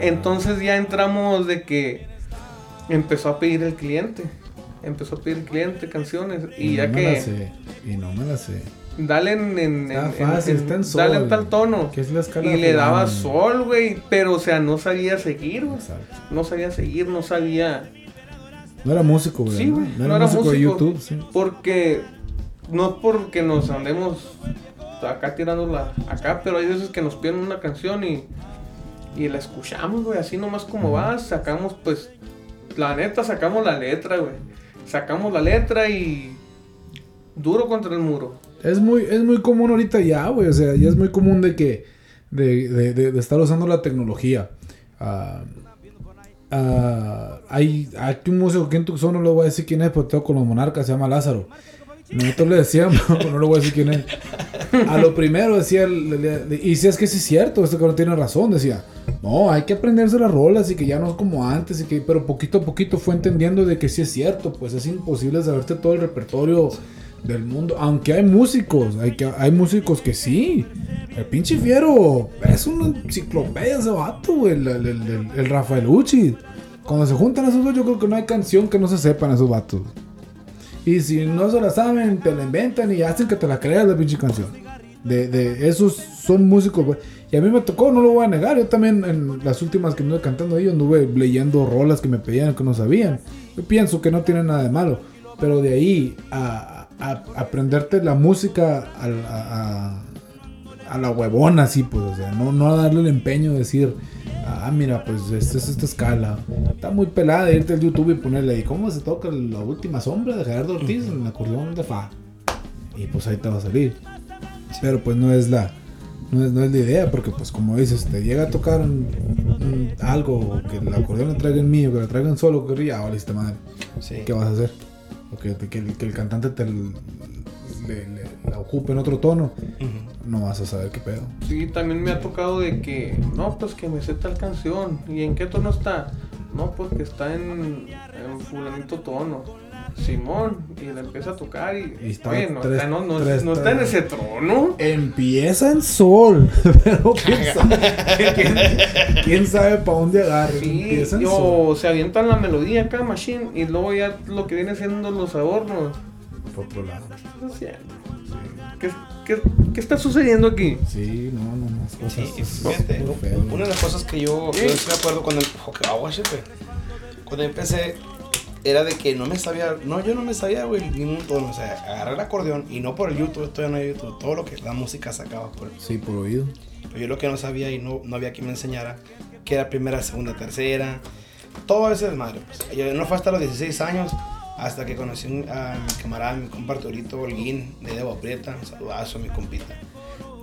S3: Entonces ya entramos de que empezó a pedir el cliente. Empezó a pedir el cliente canciones. Y, ya
S1: no me la
S3: que
S1: sé. Y no me la sé.
S3: dale en, en,
S1: Está
S3: en-
S1: fácil,
S3: en-
S1: está en sol.
S3: dale en tal tono.
S1: Que es la escala
S3: Y le daba sol, güey. Pero o sea, no sabía seguir, güey. No sabía seguir, no sabía.
S1: No era músico, güey.
S3: Sí, güey,
S1: No era,
S3: no era
S1: músico, de
S3: músico.
S1: YouTube, sí.
S3: Porque no porque nos andemos acá tirándola acá, pero hay veces que nos piden una canción y, y la escuchamos, güey, así nomás como va, sacamos pues, la neta sacamos la letra, güey. Sacamos la letra y duro contra el muro.
S1: Es muy, es muy común ahorita ya, güey. O sea, ya es muy común de que. De, de, de- de estar usando la tecnología. Ah, ah, hay aquí un músico aquí en Tucson, no le voy a decir quién es, pero tengo con los monarcas, se llama Lázaro. Nosotros le decíamos, no le voy a decir quién es. A lo primero decía, le- le- y si es que sí es cierto, este cabrón tiene razón, decía, no, hay que aprenderse las rolas y que ya no es como antes, y que, pero poquito a poquito fue entendiendo de que sí es cierto, pues es imposible saberte todo el repertorio del mundo, aunque hay músicos, hay, que, hay músicos que sí, el pinche fiero es una enciclopedia ese vato, el, el, el, el- el Rafael Uchi. Cuando se juntan esos dos, yo creo que no hay canción que no se sepan esos vatos. Y si no se la saben, te la inventan y hacen que te la creas la pinche canción. De, de esos son músicos. Y a mí me tocó, no lo voy a negar. Yo también en las últimas que anduve cantando ahí, anduve leyendo rolas que me pedían que no sabían. Yo pienso que no tiene nada de malo. Pero de ahí a, a- aprenderte la música a, la huevona, así, pues, o sea, no, no darle el empeño de decir, ah, mira, pues, esta es esta escala. Está muy pelada de irte al YouTube y ponerle ahí, ¿cómo se toca la última sombra de Gerardo Ortiz en el acordeón de Fa? Y pues ahí te va a salir. Pero pues no es la, No es, no es la idea, porque pues como dices, te llega a tocar un- un- algo, que el acordeón lo traiga en mío, que lo traigan solo, que ya valiste madre.
S2: Sí.
S1: ¿Qué vas a hacer? O que, que el, que el cantante te le, le- la ocupe en otro tono,
S2: Ujú.
S1: No vas a saber qué pedo.
S3: Sí, también me ha tocado de que, no, pues que me sé tal canción. ¿Y en qué tono está? No, pues que está en, en fulanito tono. Simón, y le empieza a tocar y,
S1: Y está
S3: bueno,
S1: tres-
S3: está, no, no,
S1: tres-
S3: no está en ese tono.
S1: Empieza en sol, pero quién sabe, quién, quién sabe para dónde agarre.
S3: Sí,
S1: Empieza en sol.
S3: o se avientan la melodía acá, machine, y luego ya lo que viene siendo los adornos.
S1: Por otro lado.
S3: ¿Qué, qué, está sucediendo aquí?
S1: Sí, no, no, no. Cosas,
S2: Sí, fíjate,
S1: feo.
S2: una de las cosas que yo, yo estoy de acuerdo oh, agua, chepe. cuando empecé era de que no me sabía, no, yo no me sabía, güey, ningún tono, o sea, agarré el acordeón y no por el YouTube, esto ya no hay YouTube, todo lo que la música sacaba por
S1: Sí, por oído.
S2: Pero yo lo que no sabía y no, no había quien me enseñara, que era primera, segunda, tercera, todo ese desmadre. Pues. Yo no fue hasta los 16 años, hasta que conocí a mi camarada, mi compa Arturito Holguín, de Debo Aprieta, un saludazo a mi compita.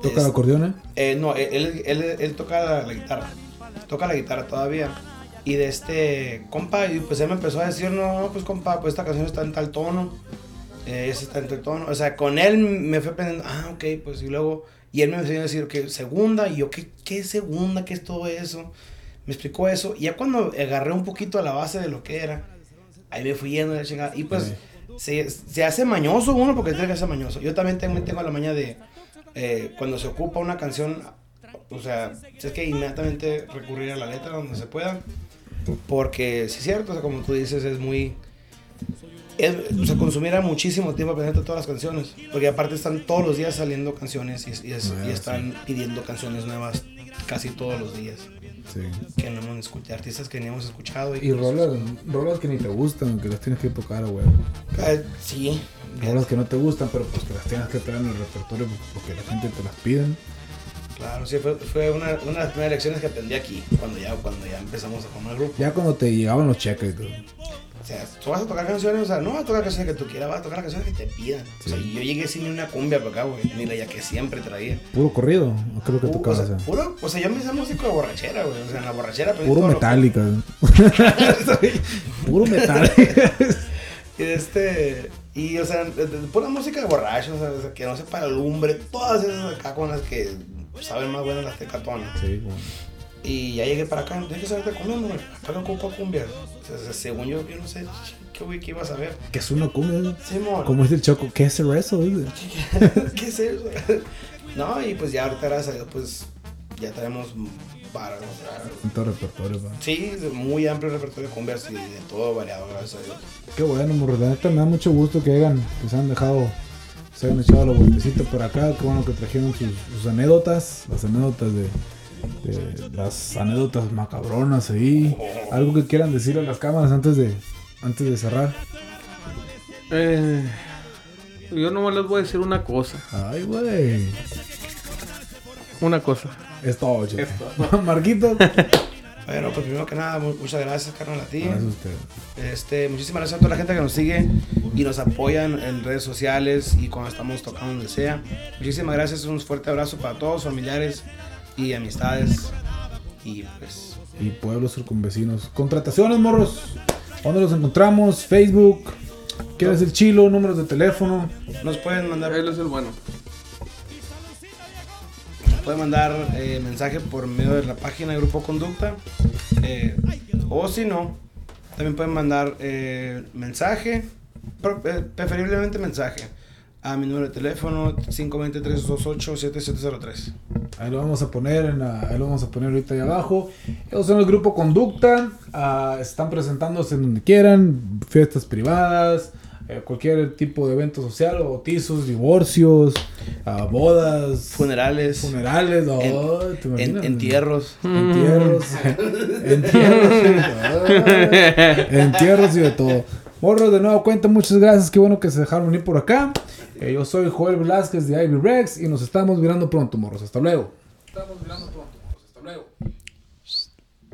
S1: ¿Toca el acordeón, eh?
S2: eh, no, él, él, él- él toca la, la guitarra. Toca la guitarra todavía. Y de este compa, y pues él me empezó a decir, no, no, pues compa, pues esta canción está en tal tono. Eh, esa está en tal tono. O sea, con él me fue aprendiendo, ah, ok, pues y luego, y él me enseñó a decir que segunda, y yo, ¿qué, qué segunda? ¿Qué es todo eso? Me explicó eso. Y ya cuando agarré un poquito a la base de lo que era, ahí me fui yendo de la chingada. Y pues se, se hace mañoso uno porque tiene que ser mañoso. Yo también tengo, tengo la maña de eh, cuando se ocupa una canción, o sea, es que inmediatamente recurrir a la letra donde se pueda. Porque sí es cierto, o sea, como tú dices, es muy... Es, o sea, consumirá muchísimo tiempo aprender todas las canciones. Porque aparte están todos los días saliendo canciones y, y es-
S1: Ah,
S2: y están pidiendo canciones nuevas casi todos los días.
S1: Sí.
S2: Que no hemos escuchado, artistas que ni hemos escuchado.
S1: Y
S2: pues,
S1: rolas, rolas que ni te gustan, que las tienes que tocar a huevo.
S2: eh, sí.
S1: Rolas que no te gustan, pero pues que las tienes que traer en el repertorio porque la gente te las piden.
S2: Claro, sí, fue, fue una, una de las primeras lecciones que aprendí aquí, cuando ya, cuando ya empezamos a formar el grupo.
S1: Ya cuando te llegaban los cheques y todo.
S2: O sea, tú vas a tocar canciones, o sea, no vas a tocar canciones que tú quieras, vas a tocar canciones que te pidan. O sea, yo llegué sin ni una cumbia para acá, güey, ni la ya que siempre traía.
S1: Puro corrido, ¿o ¿qué es lo que tocabas?
S2: o sea, puro, o sea, yo me hice músico de borrachera, güey. O sea, en la borrachera
S1: Puro metálica. Puro metálica.
S2: Y este. Y, o sea, pura música de borrachos, o sea, que no sepa la lumbre, todas esas acá con las que saben más buenas las tecatonas.
S1: sí, bueno.
S2: Y ya llegué para acá, tienes que saberte cumbia, güey. Acá no ocupa cumbia. O sea, según yo, yo no sé qué güey que iba a saber.
S1: Que es una cumbia.
S2: Simón.
S1: Como dice el Choco, ¿qué es eso? Dice.
S2: ¿Qué es eso? No, y pues ya ahorita, gracias a Dios, pues ya tenemos para, o sea,
S1: En todo repertorio, pa.
S2: sí, muy amplio repertorio de cumbias y de todo variado, gracias a Dios.
S1: Qué bueno, morro. La neta me da mucho gusto que hayan, que se han dejado, se hayan echado la vueltecita por acá. Qué bueno que trajeron sus, sus anécdotas, las anécdotas de, de- las anécdotas macabronas ahí. Algo que quieran decir a las cámaras antes de, antes de cerrar.
S3: Eh, yo nomás les voy a decir una cosa.
S1: Ay, güey.
S3: Una cosa.
S1: Es todo, che.
S3: Es todo.
S1: Marquito.
S2: Bueno, pues primero que nada, mu- muchas gracias, carnal, a ti.
S1: Gracias a usted.
S2: Este, muchísimas gracias a toda la gente que nos sigue y nos apoyan en redes sociales y cuando estamos tocando donde sea. Muchísimas gracias, un fuerte abrazo para todos, familiares y amistades. Y pues,
S1: Y pueblos circunvecinos. Contrataciones, morros. ¿Dónde los encontramos? Facebook. ¿Quieres el chilo? Números de teléfono.
S2: nos pueden mandar,
S3: Él es el bueno.
S2: nos pueden mandar eh, mensaje por medio de la página de Grupo Conducta. eh, o si no, también pueden mandar eh, mensaje, eh, preferiblemente mensaje, a mi número de teléfono 523-228-7703.
S1: Ahí lo vamos a poner en la- ahí lo vamos a poner ahorita ahí abajo. Ellos son el grupo Conducta. ah, están presentándose en donde quieran, fiestas privadas, eh, cualquier tipo de evento social, bautizos, divorcios, ah, bodas,
S2: Funerales.
S1: funerales, no,
S2: En-
S1: ¿te
S2: En, entierros.
S1: Entierros, entierros, ah, entierros y de todo. Morros, de nuevo cuenta, muchas gracias, qué bueno que se dejaron venir por acá. Eh, yo soy Joel Velázquez de Ivy Rex y nos estamos mirando pronto, morros. Hasta luego. Estamos mirando pronto, morros. Hasta luego.